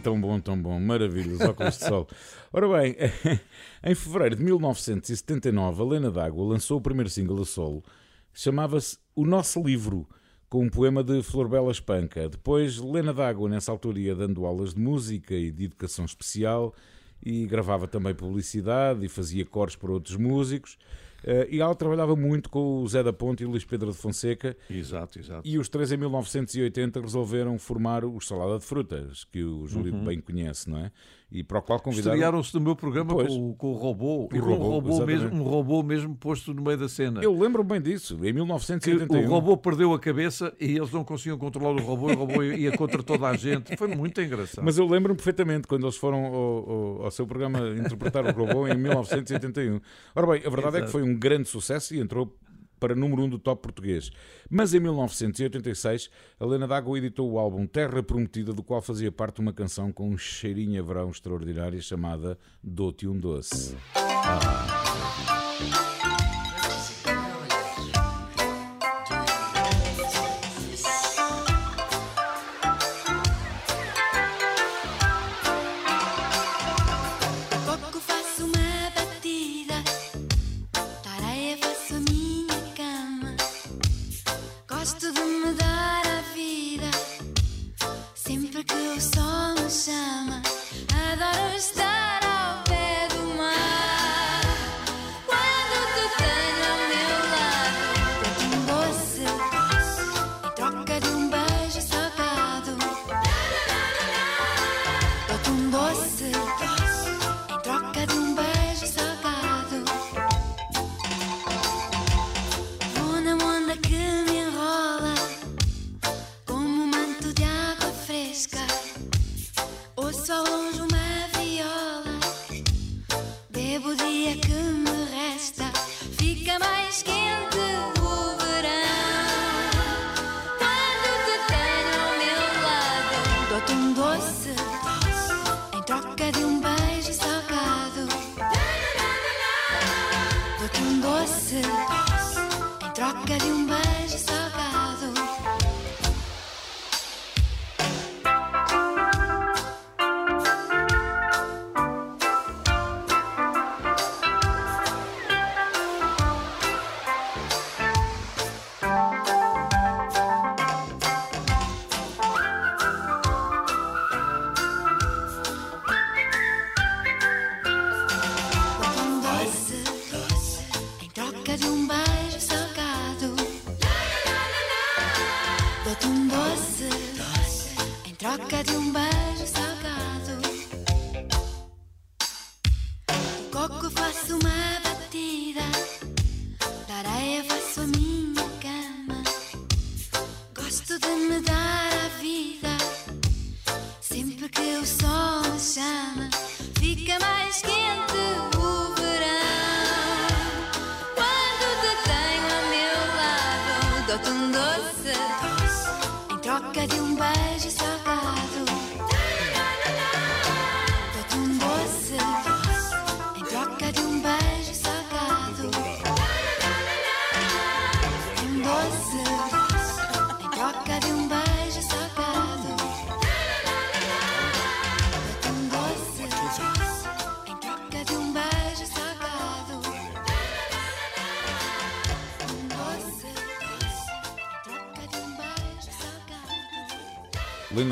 tão bom, tão bom, maravilha, os óculos de sol. Ora bem, em fevereiro de 1979, a Lena D'Água lançou o primeiro single a solo, chamava-se O Nosso Livro, com um poema de Florbela Espanca. Depois, Lena D'Água, nessa altura, ia dando aulas de música e de educação especial e gravava também publicidade e fazia cores para outros músicos. Uh, e ela trabalhava muito com o Zé da Ponte e o Luís Pedro de Fonseca. Exato, exato. E os três, em 1980, resolveram formar o Salada de Frutas, que o Júlio uhum. bem conhece, não é? E para o qual convidaram... Estrearam-se no meu programa com, com, o robô, o e robô, um, robô mesmo, um robô mesmo posto no meio da cena. Eu lembro bem disso, em 1981. Que o robô perdeu a cabeça e eles não conseguiam controlar o robô e o robô ia contra toda a gente. Foi muito engraçado. Mas eu lembro-me perfeitamente quando eles foram ao, ao, ao, seu programa interpretar o robô em 1981. Ora bem, a verdade Exato. é que foi um grande sucesso e entrou para número 1 um do top português. Mas em 1986, a Lena D'Água editou o álbum Terra Prometida, do qual fazia parte uma canção com um cheirinho a verão extraordinária chamada Dou-te um Doce. Ah.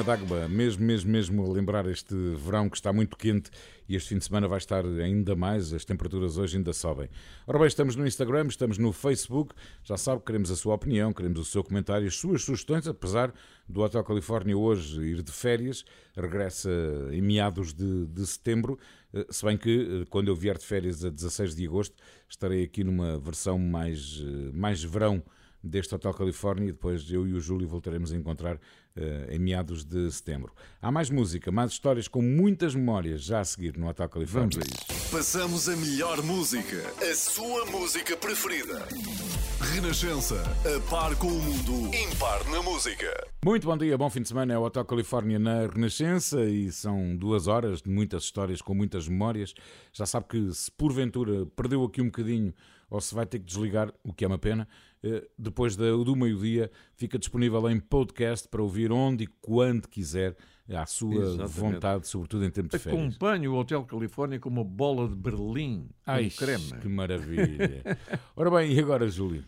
Dagba, mesmo, mesmo, mesmo a lembrar este verão que está muito quente e este fim de semana vai estar ainda mais, as temperaturas hoje ainda sobem. Ora bem, estamos no Instagram, estamos no Facebook, já sabe, queremos a sua opinião, queremos o seu comentário, as suas sugestões, apesar do Hotel Califórnia hoje ir de férias, regressa em meados de, de setembro, eh, se bem que eh, quando eu vier de férias a 16 de agosto estarei aqui numa versão mais, eh, mais verão deste Hotel Califórnia e depois eu e o Júlio voltaremos a encontrar uh, em meados de setembro. Há mais música, mais histórias com muitas memórias já a seguir no Hotel Califórnia. Vamos a isso. Passamos a melhor música, a sua música preferida. Renascença, a par com o mundo, impar na música. Muito bom dia, bom fim de semana. É o Hotel Califórnia na Renascença e são duas horas de muitas histórias com muitas memórias. Já sabe que se porventura perdeu aqui um bocadinho ou se vai ter que desligar, o que é uma pena. Eh, depois do meio-dia, fica disponível em podcast para ouvir onde e quando quiser, à sua Exatamente. vontade, sobretudo em tempo de férias. Acompanho o Hotel Califórnia com uma bola de Berlim Ai, creme. que maravilha. Ora bem, e agora, Júlio?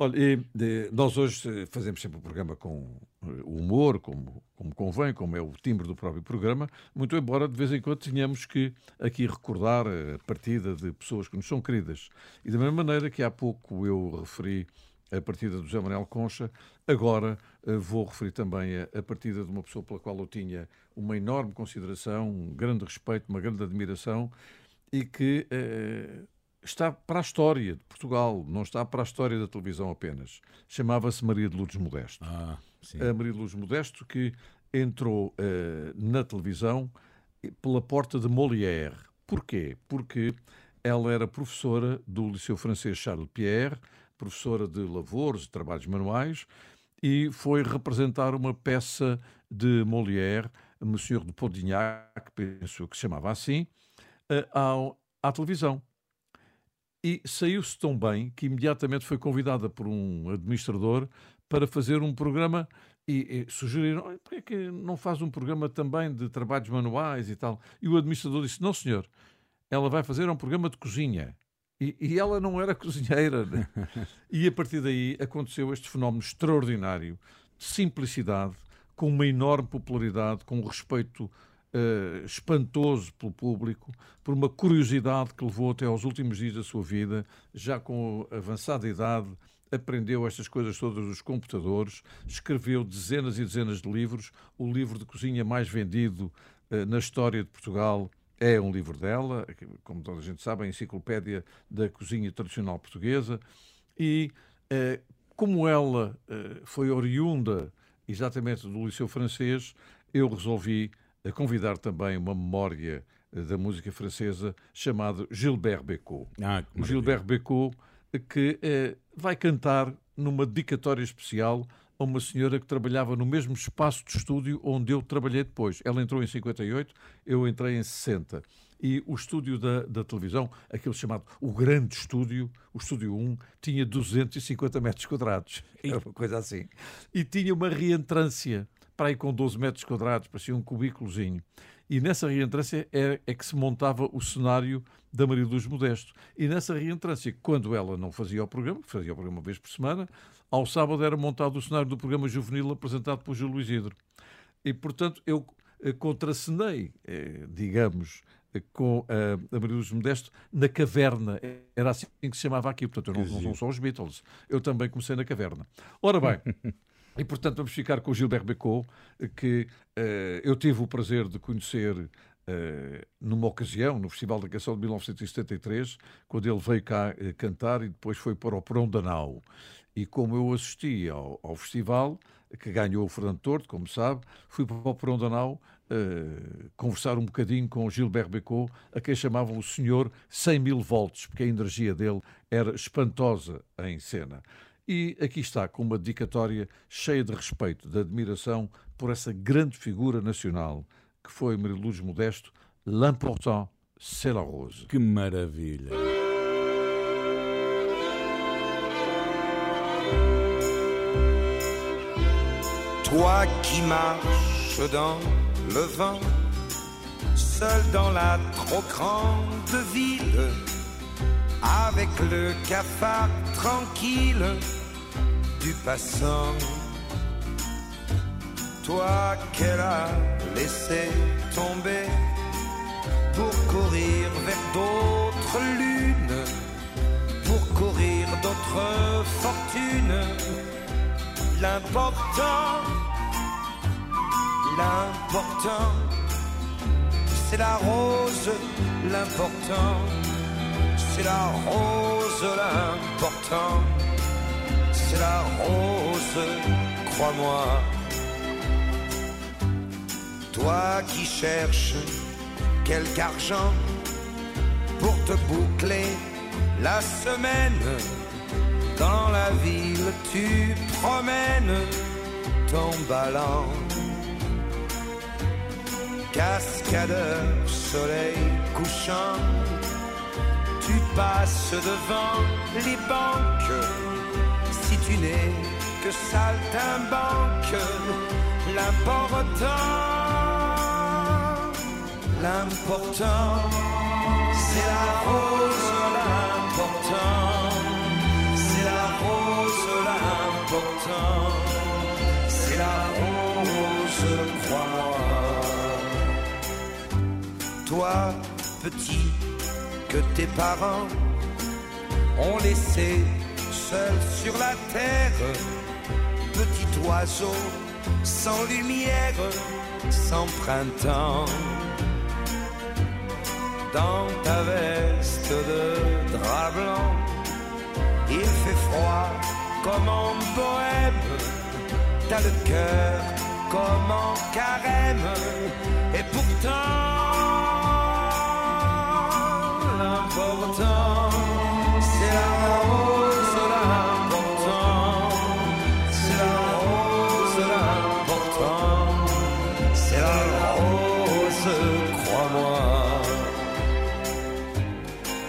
Olha, e, nós hoje eh, fazemos sempre o programa com eh, humor, como, como convém, como é o timbre do próprio programa, muito embora de vez em quando tenhamos que aqui recordar a partida de pessoas que nos são queridas. E da mesma maneira que há pouco eu referi a partida do José Manuel Concha, agora eh, vou referir também a, a partida de uma pessoa pela qual eu tinha uma enorme consideração, um grande respeito, uma grande admiração e que eh, está para a história de Portugal, não está para a história da televisão apenas. Chamava-se Maria de Lourdes Modesto. Ah. A Maria de Lourdes Modesto que entrou eh, na televisão pela porta de Molière. Porquê? Porque ela era professora do Liceu Francês Charles Pierre, professora de lavores e trabalhos manuais, e foi representar uma peça de Molière, Monsieur de Podignac, penso que se chamava assim, eh, à televisão. E saiu-se tão bem que imediatamente foi convidada por um administrador para fazer um programa e, e sugeriram, "Olha, porquê é que não faz um programa também de trabalhos manuais e tal? E o administrador disse, não senhor, ela vai fazer um programa de cozinha. E, e ela não era cozinheira. né? e a partir daí aconteceu este fenómeno extraordinário de simplicidade, com uma enorme popularidade, com respeito eh, espantoso pelo público, por uma curiosidade que levou até aos últimos dias da sua vida, já com avançada idade, aprendeu estas coisas todas dos computadores, escreveu dezenas e dezenas de livros. O livro de cozinha mais vendido eh, na história de Portugal é um livro dela, como toda a gente sabe, a Enciclopédia da Cozinha Tradicional Portuguesa. E eh, como ela eh, foi oriunda exatamente do Liceu Francês, eu resolvi eh, convidar também uma memória eh, da música francesa chamado Gilbert Bécaud. Ah, o. Gilbert Bécaud eh, que eh, vai cantar numa dedicatória especial a uma senhora que trabalhava no mesmo espaço de estúdio onde eu trabalhei depois. Ela entrou em 58, eu entrei em 60. E o estúdio da, da televisão, aquele chamado o grande estúdio, o estúdio 1, tinha 250 metros quadrados. Era uma coisa assim. E tinha uma reentrância, para aí com 12 metros quadrados, parecia um cubículozinho. E nessa reentrância é, é que se montava o cenário da Maria Luz Modesto. E nessa reentrância, quando ela não fazia o programa, fazia o programa uma vez por semana, ao sábado era montado o cenário do programa juvenil apresentado por Júlio Luís Hidro. E, portanto, eu eh, contracenei, eh, digamos, eh, com a Maria Luz Modesto na caverna. Era assim que se chamava aqui. Portanto, eu não, não são só os Beatles. Eu também comecei na caverna. Ora bem, e portanto vamos ficar com o Gilbert Bécaud, que eh, eu tive o prazer de conhecer eh, numa ocasião, no Festival da Canção de 1973, quando ele veio cá eh, cantar e depois foi para o Porão da Nau. E como eu assisti ao, ao festival, que ganhou o Fernando Torto, como sabe, fui para o Porão da Nau eh, conversar um bocadinho com o Gilbert Bécaud, a quem chamavam o senhor 100 mil volts, porque a energia dele era espantosa em cena. E aqui está, com uma dedicatória cheia de respeito, de admiração por essa grande figura nacional que foi Maria Luz Modesto, l'important, c'est la rose. Que maravilha. Toi qui marches dans le vent, seul dans la trop grande ville, avec le cafard tranquille du passant. Toi qu'elle a laissé tomber pour courir vers d'autres lunes, pour courir d'autres fortunes. L'important, l'important, c'est la rose, l'important, c'est la rose, l'important, c'est la rose, crois-moi. Toi qui cherches quelque argent pour te boucler la semaine, dans la ville tu promènes ton ballon. Cascadeur, soleil couchant, tu passes devant les banques, si tu n'es que saltimbanque, l'important, l'important, c'est la rose, l'important, c'est la rose, l'important, c'est la rose, crois-moi. Toi, petit, que tes parents ont laissé seul sur la terre, petit oiseau sans lumière, sans printemps. Dans ta veste de drap blanc, il fait froid comme en bohème, t'as le cœur comme en carême, et pourtant l'important, c'est la rose, l'important, c'est la rose, l'important, c'est la rose, crois-moi.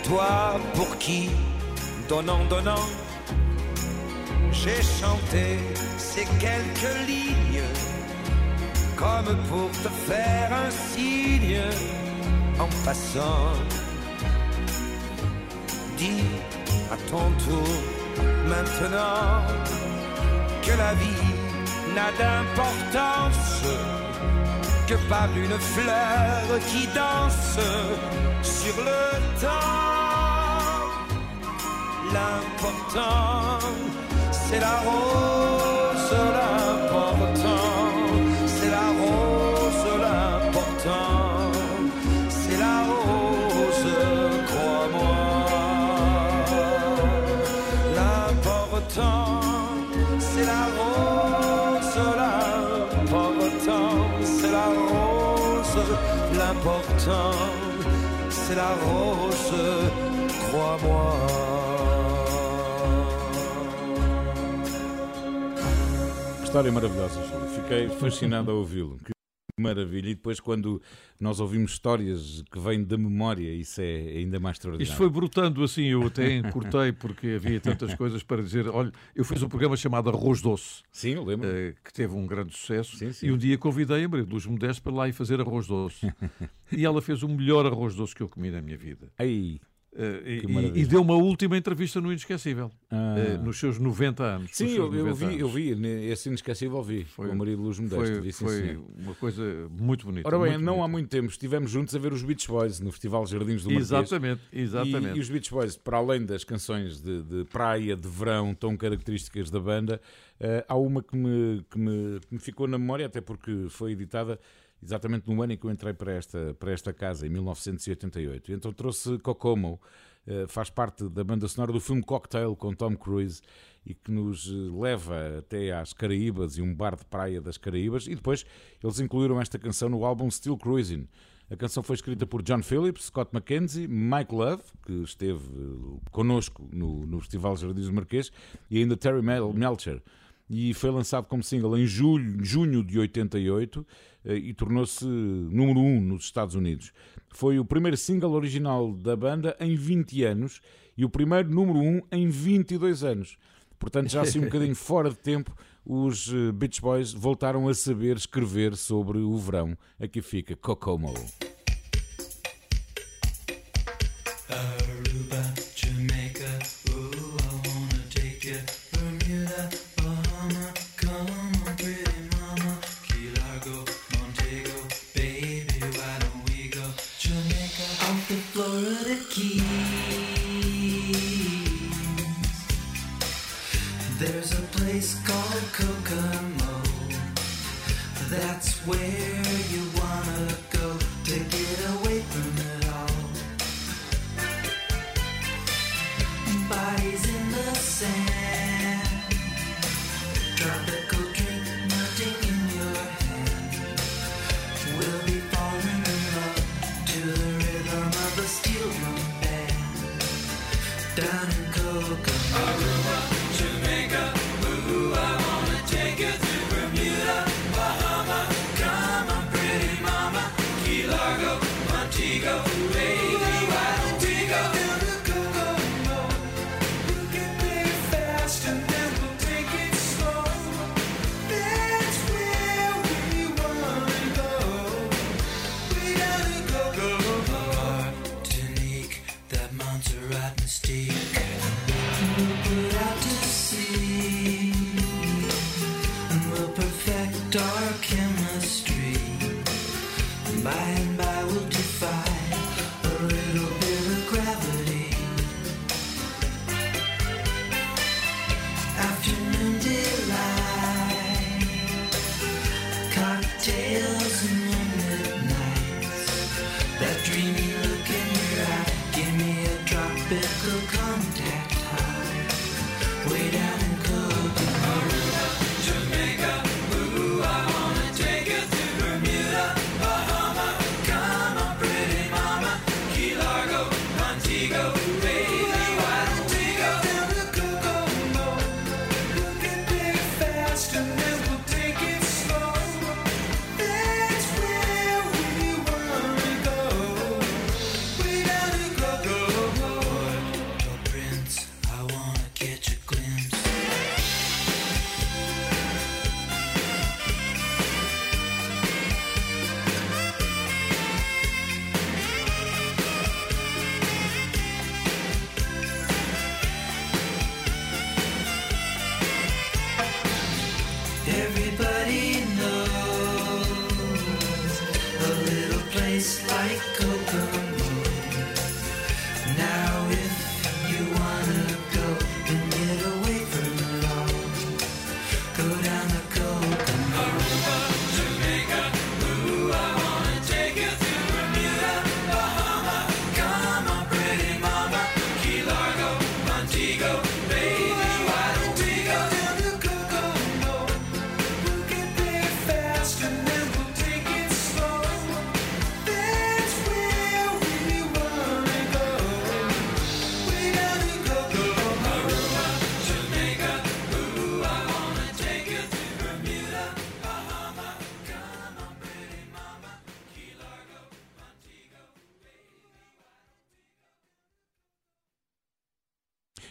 Toi pour qui, donnant, donnant, j'ai chanté ces quelques lignes, comme pour te faire un signe en passant dis à ton tour maintenant que la vie n'a d'importance que par une fleur qui danse sur le temps. L'important, c'est la rose, l'important, c'est la rose, crois-moi. História maravilhosa, Júlio. Fiquei fascinado a ouvi-lo. Maravilha. E depois, quando nós ouvimos histórias que vêm da memória, isso é ainda mais extraordinário. Isto foi brotando assim, eu até encurtei porque havia tantas coisas para dizer. Olha, eu fiz um programa chamado Arroz Doce. Sim, eu lembro. eh, que teve um grande sucesso. Sim, sim. E um dia convidei a Maria Luz Modesto para lá ir fazer arroz doce. e ela fez o melhor arroz doce que eu comi na minha vida. Aí. Que e- e, deu uma última entrevista no Inesquecível, Ah. eh, nos seus 90 anos. Sim, eu, eu 90 vi, eu anos. vi, né, esse inesquecível vi, com a Maria de Luz Modesto, Foi, vi, sim, foi senhor. uma coisa muito bonita. Ora bem, não bonita. há muito tempo estivemos juntos a ver os Beach Boys no Festival Jardins do Marquês. Exatamente, exatamente. E, e os Beach Boys, para além das canções de, de praia, de verão, tão características da banda, eh, há uma que me, que, me, que me ficou na memória, até porque foi editada exatamente no ano em que eu entrei para esta, para esta casa, em 1988. Então trouxe Kokomo, eh, faz parte da banda sonora do filme Cocktail com Tom Cruise e que nos eh, leva até às Caraíbas e um bar de praia das Caraíbas. E depois eles incluíram esta canção no álbum Still Cruising. A canção foi escrita por John Phillips, Scott McKenzie, Mike Love, que esteve eh, connosco no, no Festival Jardins do Marquês, e ainda Terry Mel- Melcher. E foi lançado como single em julho, junho de 88 eh, e tornou-se número 1 um nos Estados Unidos. Foi o primeiro single original da banda em 20 anos e o primeiro número 1 um em 22 anos. Portanto, já assim um bocadinho fora de tempo, os eh, Beach Boys voltaram a saber escrever sobre o verão. Aqui fica Kokomo.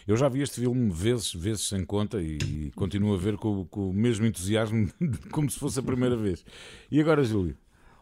Eu já vi este filme vezes, vezes sem conta e, e continuo a ver com, com o mesmo entusiasmo como se fosse a primeira vez. E agora, Júlio?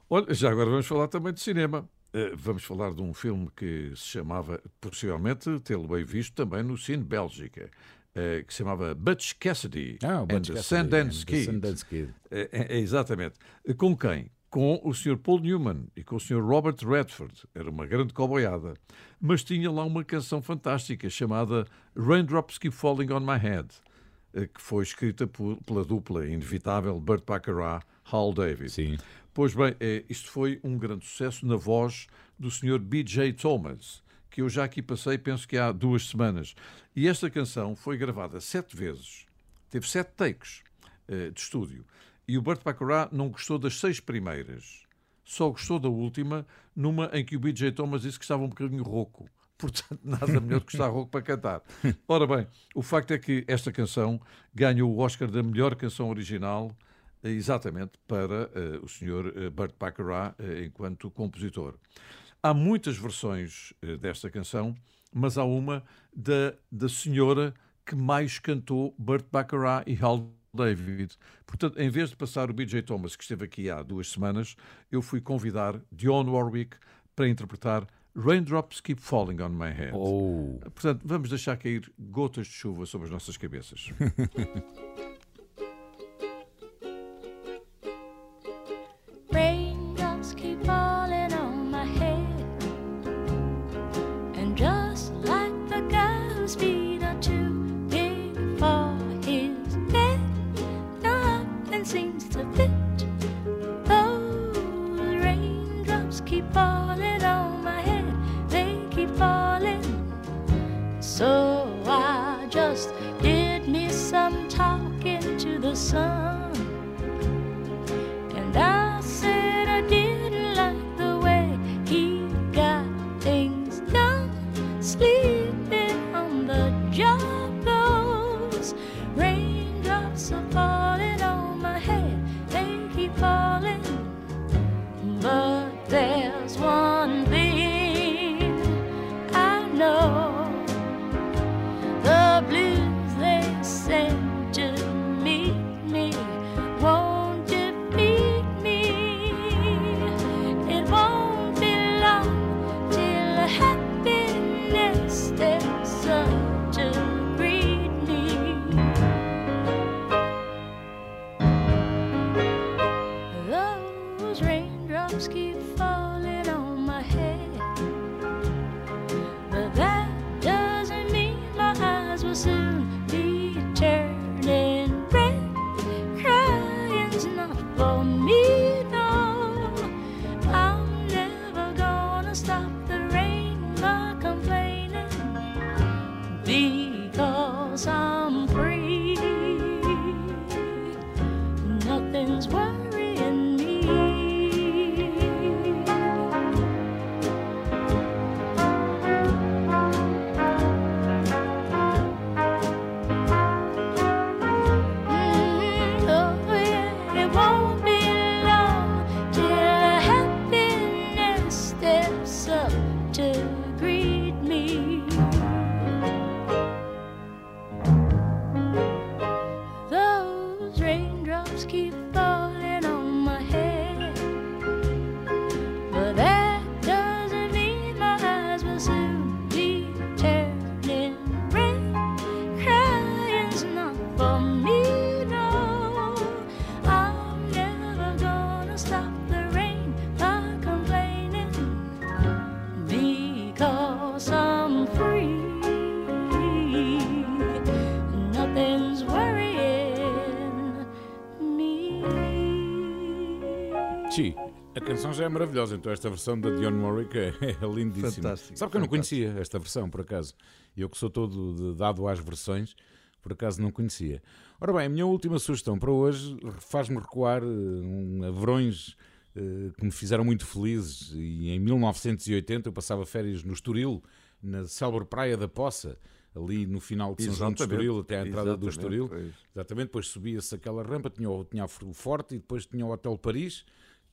Olha, já agora vamos falar também de cinema. Eh, Vamos falar de um filme que se chamava, possivelmente tê-lo bem visto também no Cine Bélgica, eh, que se chamava Butch Cassidy Ah, and Butch the Cassidy Sundance the Kid. Sundance Kid. É- é exatamente. Com quem? Com o Sr. Paul Newman e com o Sr. Robert Redford. Era uma grande coboiada. Mas tinha lá uma canção fantástica chamada Raindrops Keep Falling on My Head, eh, que foi escrita por- pela dupla inevitável Burt Bacharach, Hal David. Sim. Pois bem, eh, isto foi um grande sucesso na voz do Sr. B.J. Thomas, que eu já aqui passei, penso que há duas semanas. E esta canção foi gravada sete vezes. Teve sete takes eh, de estúdio. E o Burt Bacharach não gostou das seis primeiras. Só gostou da última, numa em que o B.J. Thomas disse que estava um bocadinho rouco. Portanto, nada melhor do que estar rouco para cantar. Ora bem, o facto é que esta canção ganhou o Oscar da melhor canção original eh, exatamente para eh, o Sr. eh, Burt Bacharach eh, enquanto compositor. Há muitas versões eh, desta canção, mas há uma da, da senhora que mais cantou Burt Bacharach e Hal David. Portanto, em vez de passar o B.J. Thomas, que esteve aqui há duas semanas, eu fui convidar Dionne Warwick para interpretar Raindrops Keep Falling on My Head. Oh. Portanto, vamos deixar cair gotas de chuva sobre as nossas cabeças. já é maravilhosa, então esta versão da Dionne Warwick é, é lindíssima. Fantástico, Sabe que eu não conhecia esta versão, por acaso. Eu que sou todo dado às versões, por acaso não conhecia. Ora bem, a minha última sugestão para hoje faz-me recuar eh, um, a verões eh, que me fizeram muito felizes. E em 1980 eu passava férias no Estoril, na célebre Praia da Poça, ali no final de São João Exatamente, Estoril, até à entrada do exatamente, Estoril. pois. Exatamente, depois subia-se aquela rampa, tinha, tinha o Forte e depois tinha o Hotel Paris,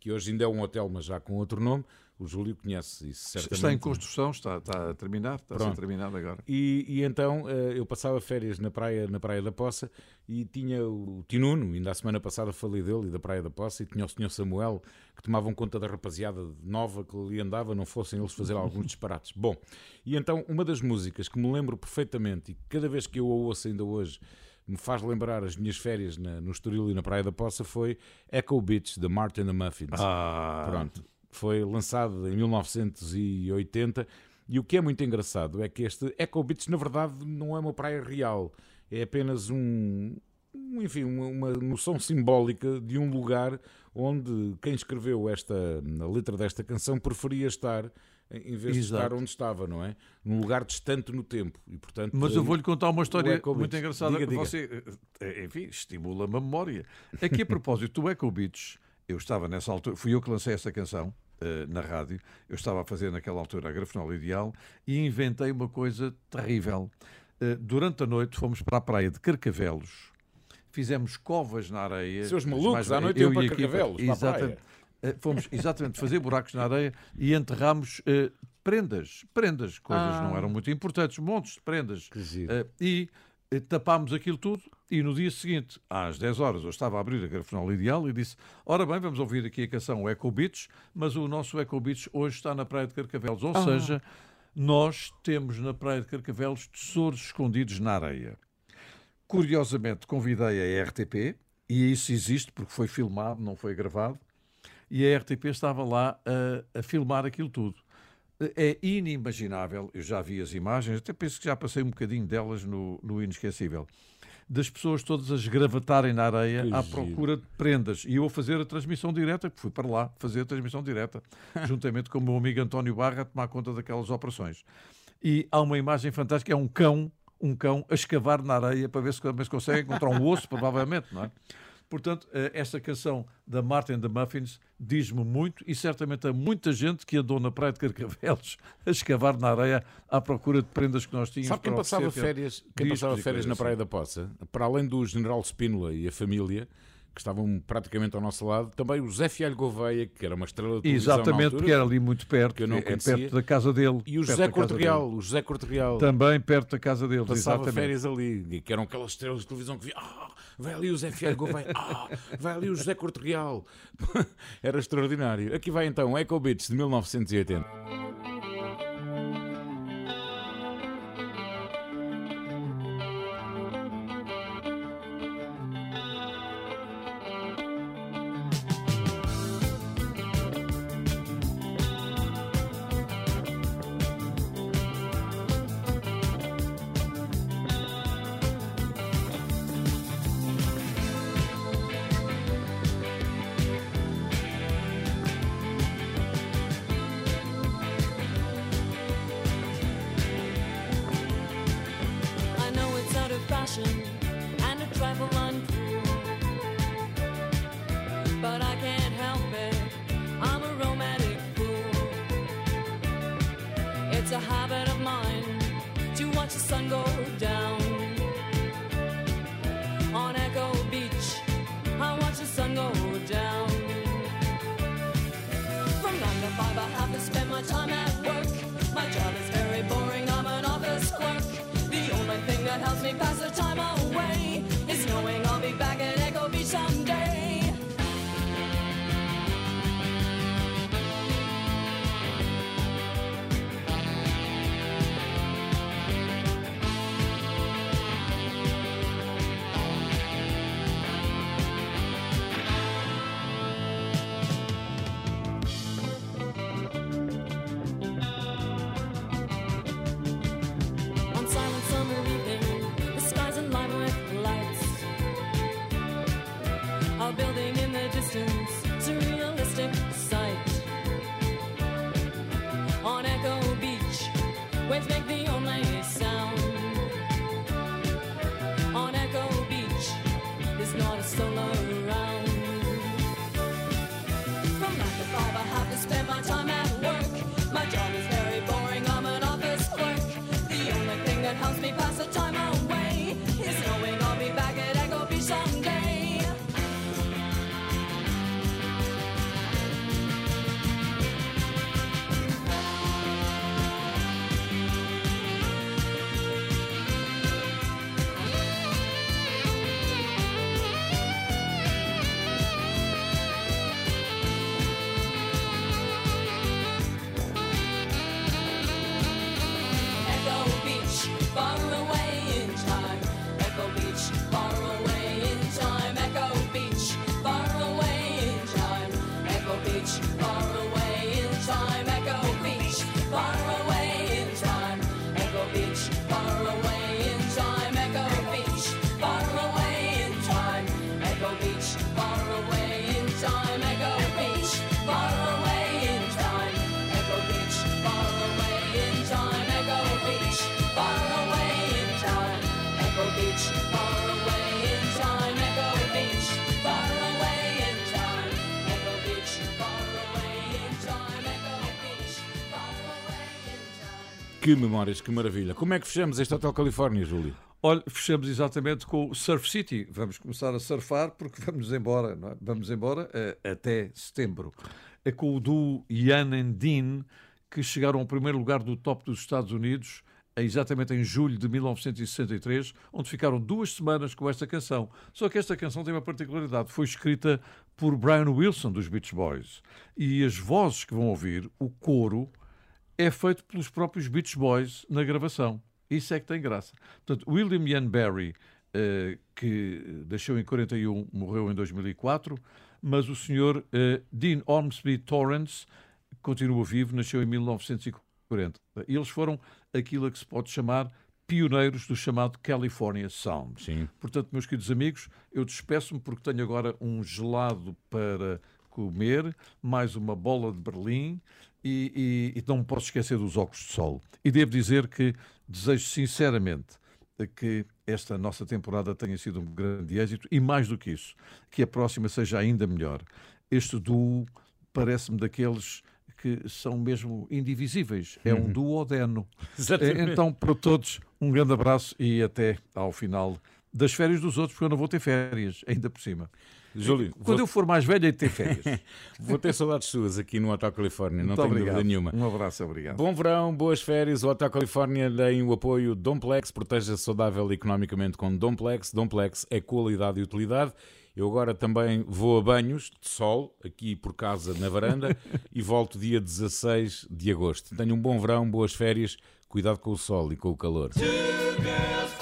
que hoje ainda é um hotel, mas já com outro nome. O Júlio conhece isso certamente. Está em construção, está, está a terminar, está a ser Pronto. terminado agora. E, e então eh, eu passava férias na praia, na praia da Poça e tinha o Tinuno, ainda a semana passada falei dele e da Praia da Poça, e tinha o Sr. Samuel que tomavam conta da rapaziada nova que ali andava, não fossem eles fazer alguns disparates. Bom, e então uma das músicas que me lembro perfeitamente e que cada vez que eu a ouço ainda hoje me faz lembrar as minhas férias na- no Estoril e na Praia da Poça foi Echo Beach, de Martin and the Muffins. Ah. Pronto. Foi lançado em 1980 e o que é muito engraçado é que este Echo Beach, na verdade, não é uma praia real. É apenas um, um, enfim, uma, uma noção simbólica de um lugar onde quem escreveu esta, a letra desta canção preferia estar em vez de Exato. estar onde estava, não é? Num lugar distante no tempo. E, portanto, Mas eu vou-lhe contar uma o história muito engraçada. Diga, diga. Você, eh, enfim, estimula a memória. Aqui, a propósito do Echo Beach, eu estava nessa altura, fui eu que lancei esta canção eh, na rádio, eu estava a fazer naquela altura a Grafinol Ideal e inventei uma coisa terrível. Eh, durante a noite fomos para a praia de Carcavelos, fizemos covas na areia. Seus Os malucos, à noite iam para. Carcavelos. Exatamente. Eh, Fomos exatamente fazer buracos na areia e enterramos eh, prendas, prendas, coisas Ah. não eram muito importantes, montes de prendas. Eh, e tapámos aquilo tudo e no dia seguinte, às 10 horas, eu estava a abrir a Grafinol Ideal e disse, ora bem, vamos ouvir aqui a canção Eco Beach, mas o nosso Eco Beach hoje está na Praia de Carcavelos, ou Ah. seja, nós temos na Praia de Carcavelos tesouros escondidos na areia. Curiosamente, convidei a RTP, e isso existe porque foi filmado, não foi gravado, e a RTP estava lá a, a filmar aquilo tudo. É inimaginável, eu já vi as imagens, até penso que já passei um bocadinho delas no, no Inesquecível, das pessoas todas a esgravatarem na areia Que à giro. procura de prendas. E eu a fazer a transmissão direta, que fui para lá fazer a transmissão direta, juntamente com o meu amigo António Barra, a tomar conta daquelas operações. E há uma imagem fantástica, é um cão, um cão a escavar na areia para ver se se consegue encontrar um osso, provavelmente, não é? Portanto, eh, esta canção da Martin the Muffins diz-me muito e certamente há muita gente que andou na praia de Carcavelos a escavar na areia à procura de prendas que nós tínhamos. Sabe quem passava oferecer, férias, quem passava férias na assim. Praia da Poça? Para além do General Spínola e a família, que estavam praticamente ao nosso lado, também o José Fialho Gouveia, que era uma estrela de na Exatamente, altura, porque era ali muito perto, que eu não é conhecia. perto da casa dele. E o José da casa Corte Real, dele. o José Corte Real. Também perto da casa dele, Passava exatamente. férias ali, que eram aquelas estrelas de televisão que via, ah, vai ali o José Fialho Gouveia, ah, vai ali o José Corte Real. era extraordinário. Aqui vai então Echo Beats de 1980. Helps me pass the Que memórias, que maravilha. Como é que fechamos este Hotel Califórnia, Júlio? Olha, fechamos exatamente com o Surf City. Vamos começar a surfar porque vamos embora, é? Vamos embora eh, até setembro. É com o duo Ian and Dean que chegaram ao primeiro lugar do top dos Estados Unidos exatamente em julho de 1963, onde ficaram duas semanas com esta canção. Só que esta canção tem uma particularidade. Foi escrita por Brian Wilson, dos Beach Boys. E as vozes que vão ouvir, o coro, é feito pelos próprios Beach Boys na gravação. Isso é que tem graça. Portanto, William Ian Barry, eh, que deixou em 41, morreu em 2004, mas o senhor eh, Dean Ormsby Torrance continua vivo, nasceu em 1940. E eles foram aquilo a que se pode chamar pioneiros do chamado California Sound. Sim. Portanto, meus queridos amigos, eu despeço-me porque tenho agora um gelado para comer, mais uma bola de Berlim e, e- e não me posso esquecer dos óculos de sol. E devo dizer que desejo sinceramente que esta nossa temporada tenha sido um grande êxito e mais do que isso, que a próxima seja ainda melhor. Este duo parece-me daqueles que são mesmo indivisíveis. É um Uhum. duodeno. Exatamente. Então, para todos, um grande abraço e até ao final das férias dos outros, porque eu não vou ter férias, ainda por cima. Júlio, Quando vou- eu for mais velho, hei de ter férias. Vou ter saudades suas aqui no Hotel Califórnia, não Muito tenho obrigado. dúvida nenhuma. Um abraço, obrigado. Bom verão, boas férias. O Hotel Califórnia tem o apoio Domplex, proteja-se saudável e economicamente com Domplex. Domplex é qualidade e utilidade. Eu agora também vou a banhos de sol, aqui por casa na varanda, e volto dia 16 de agosto. Tenham um bom verão, boas férias, cuidado com o sol e com o calor. Two girls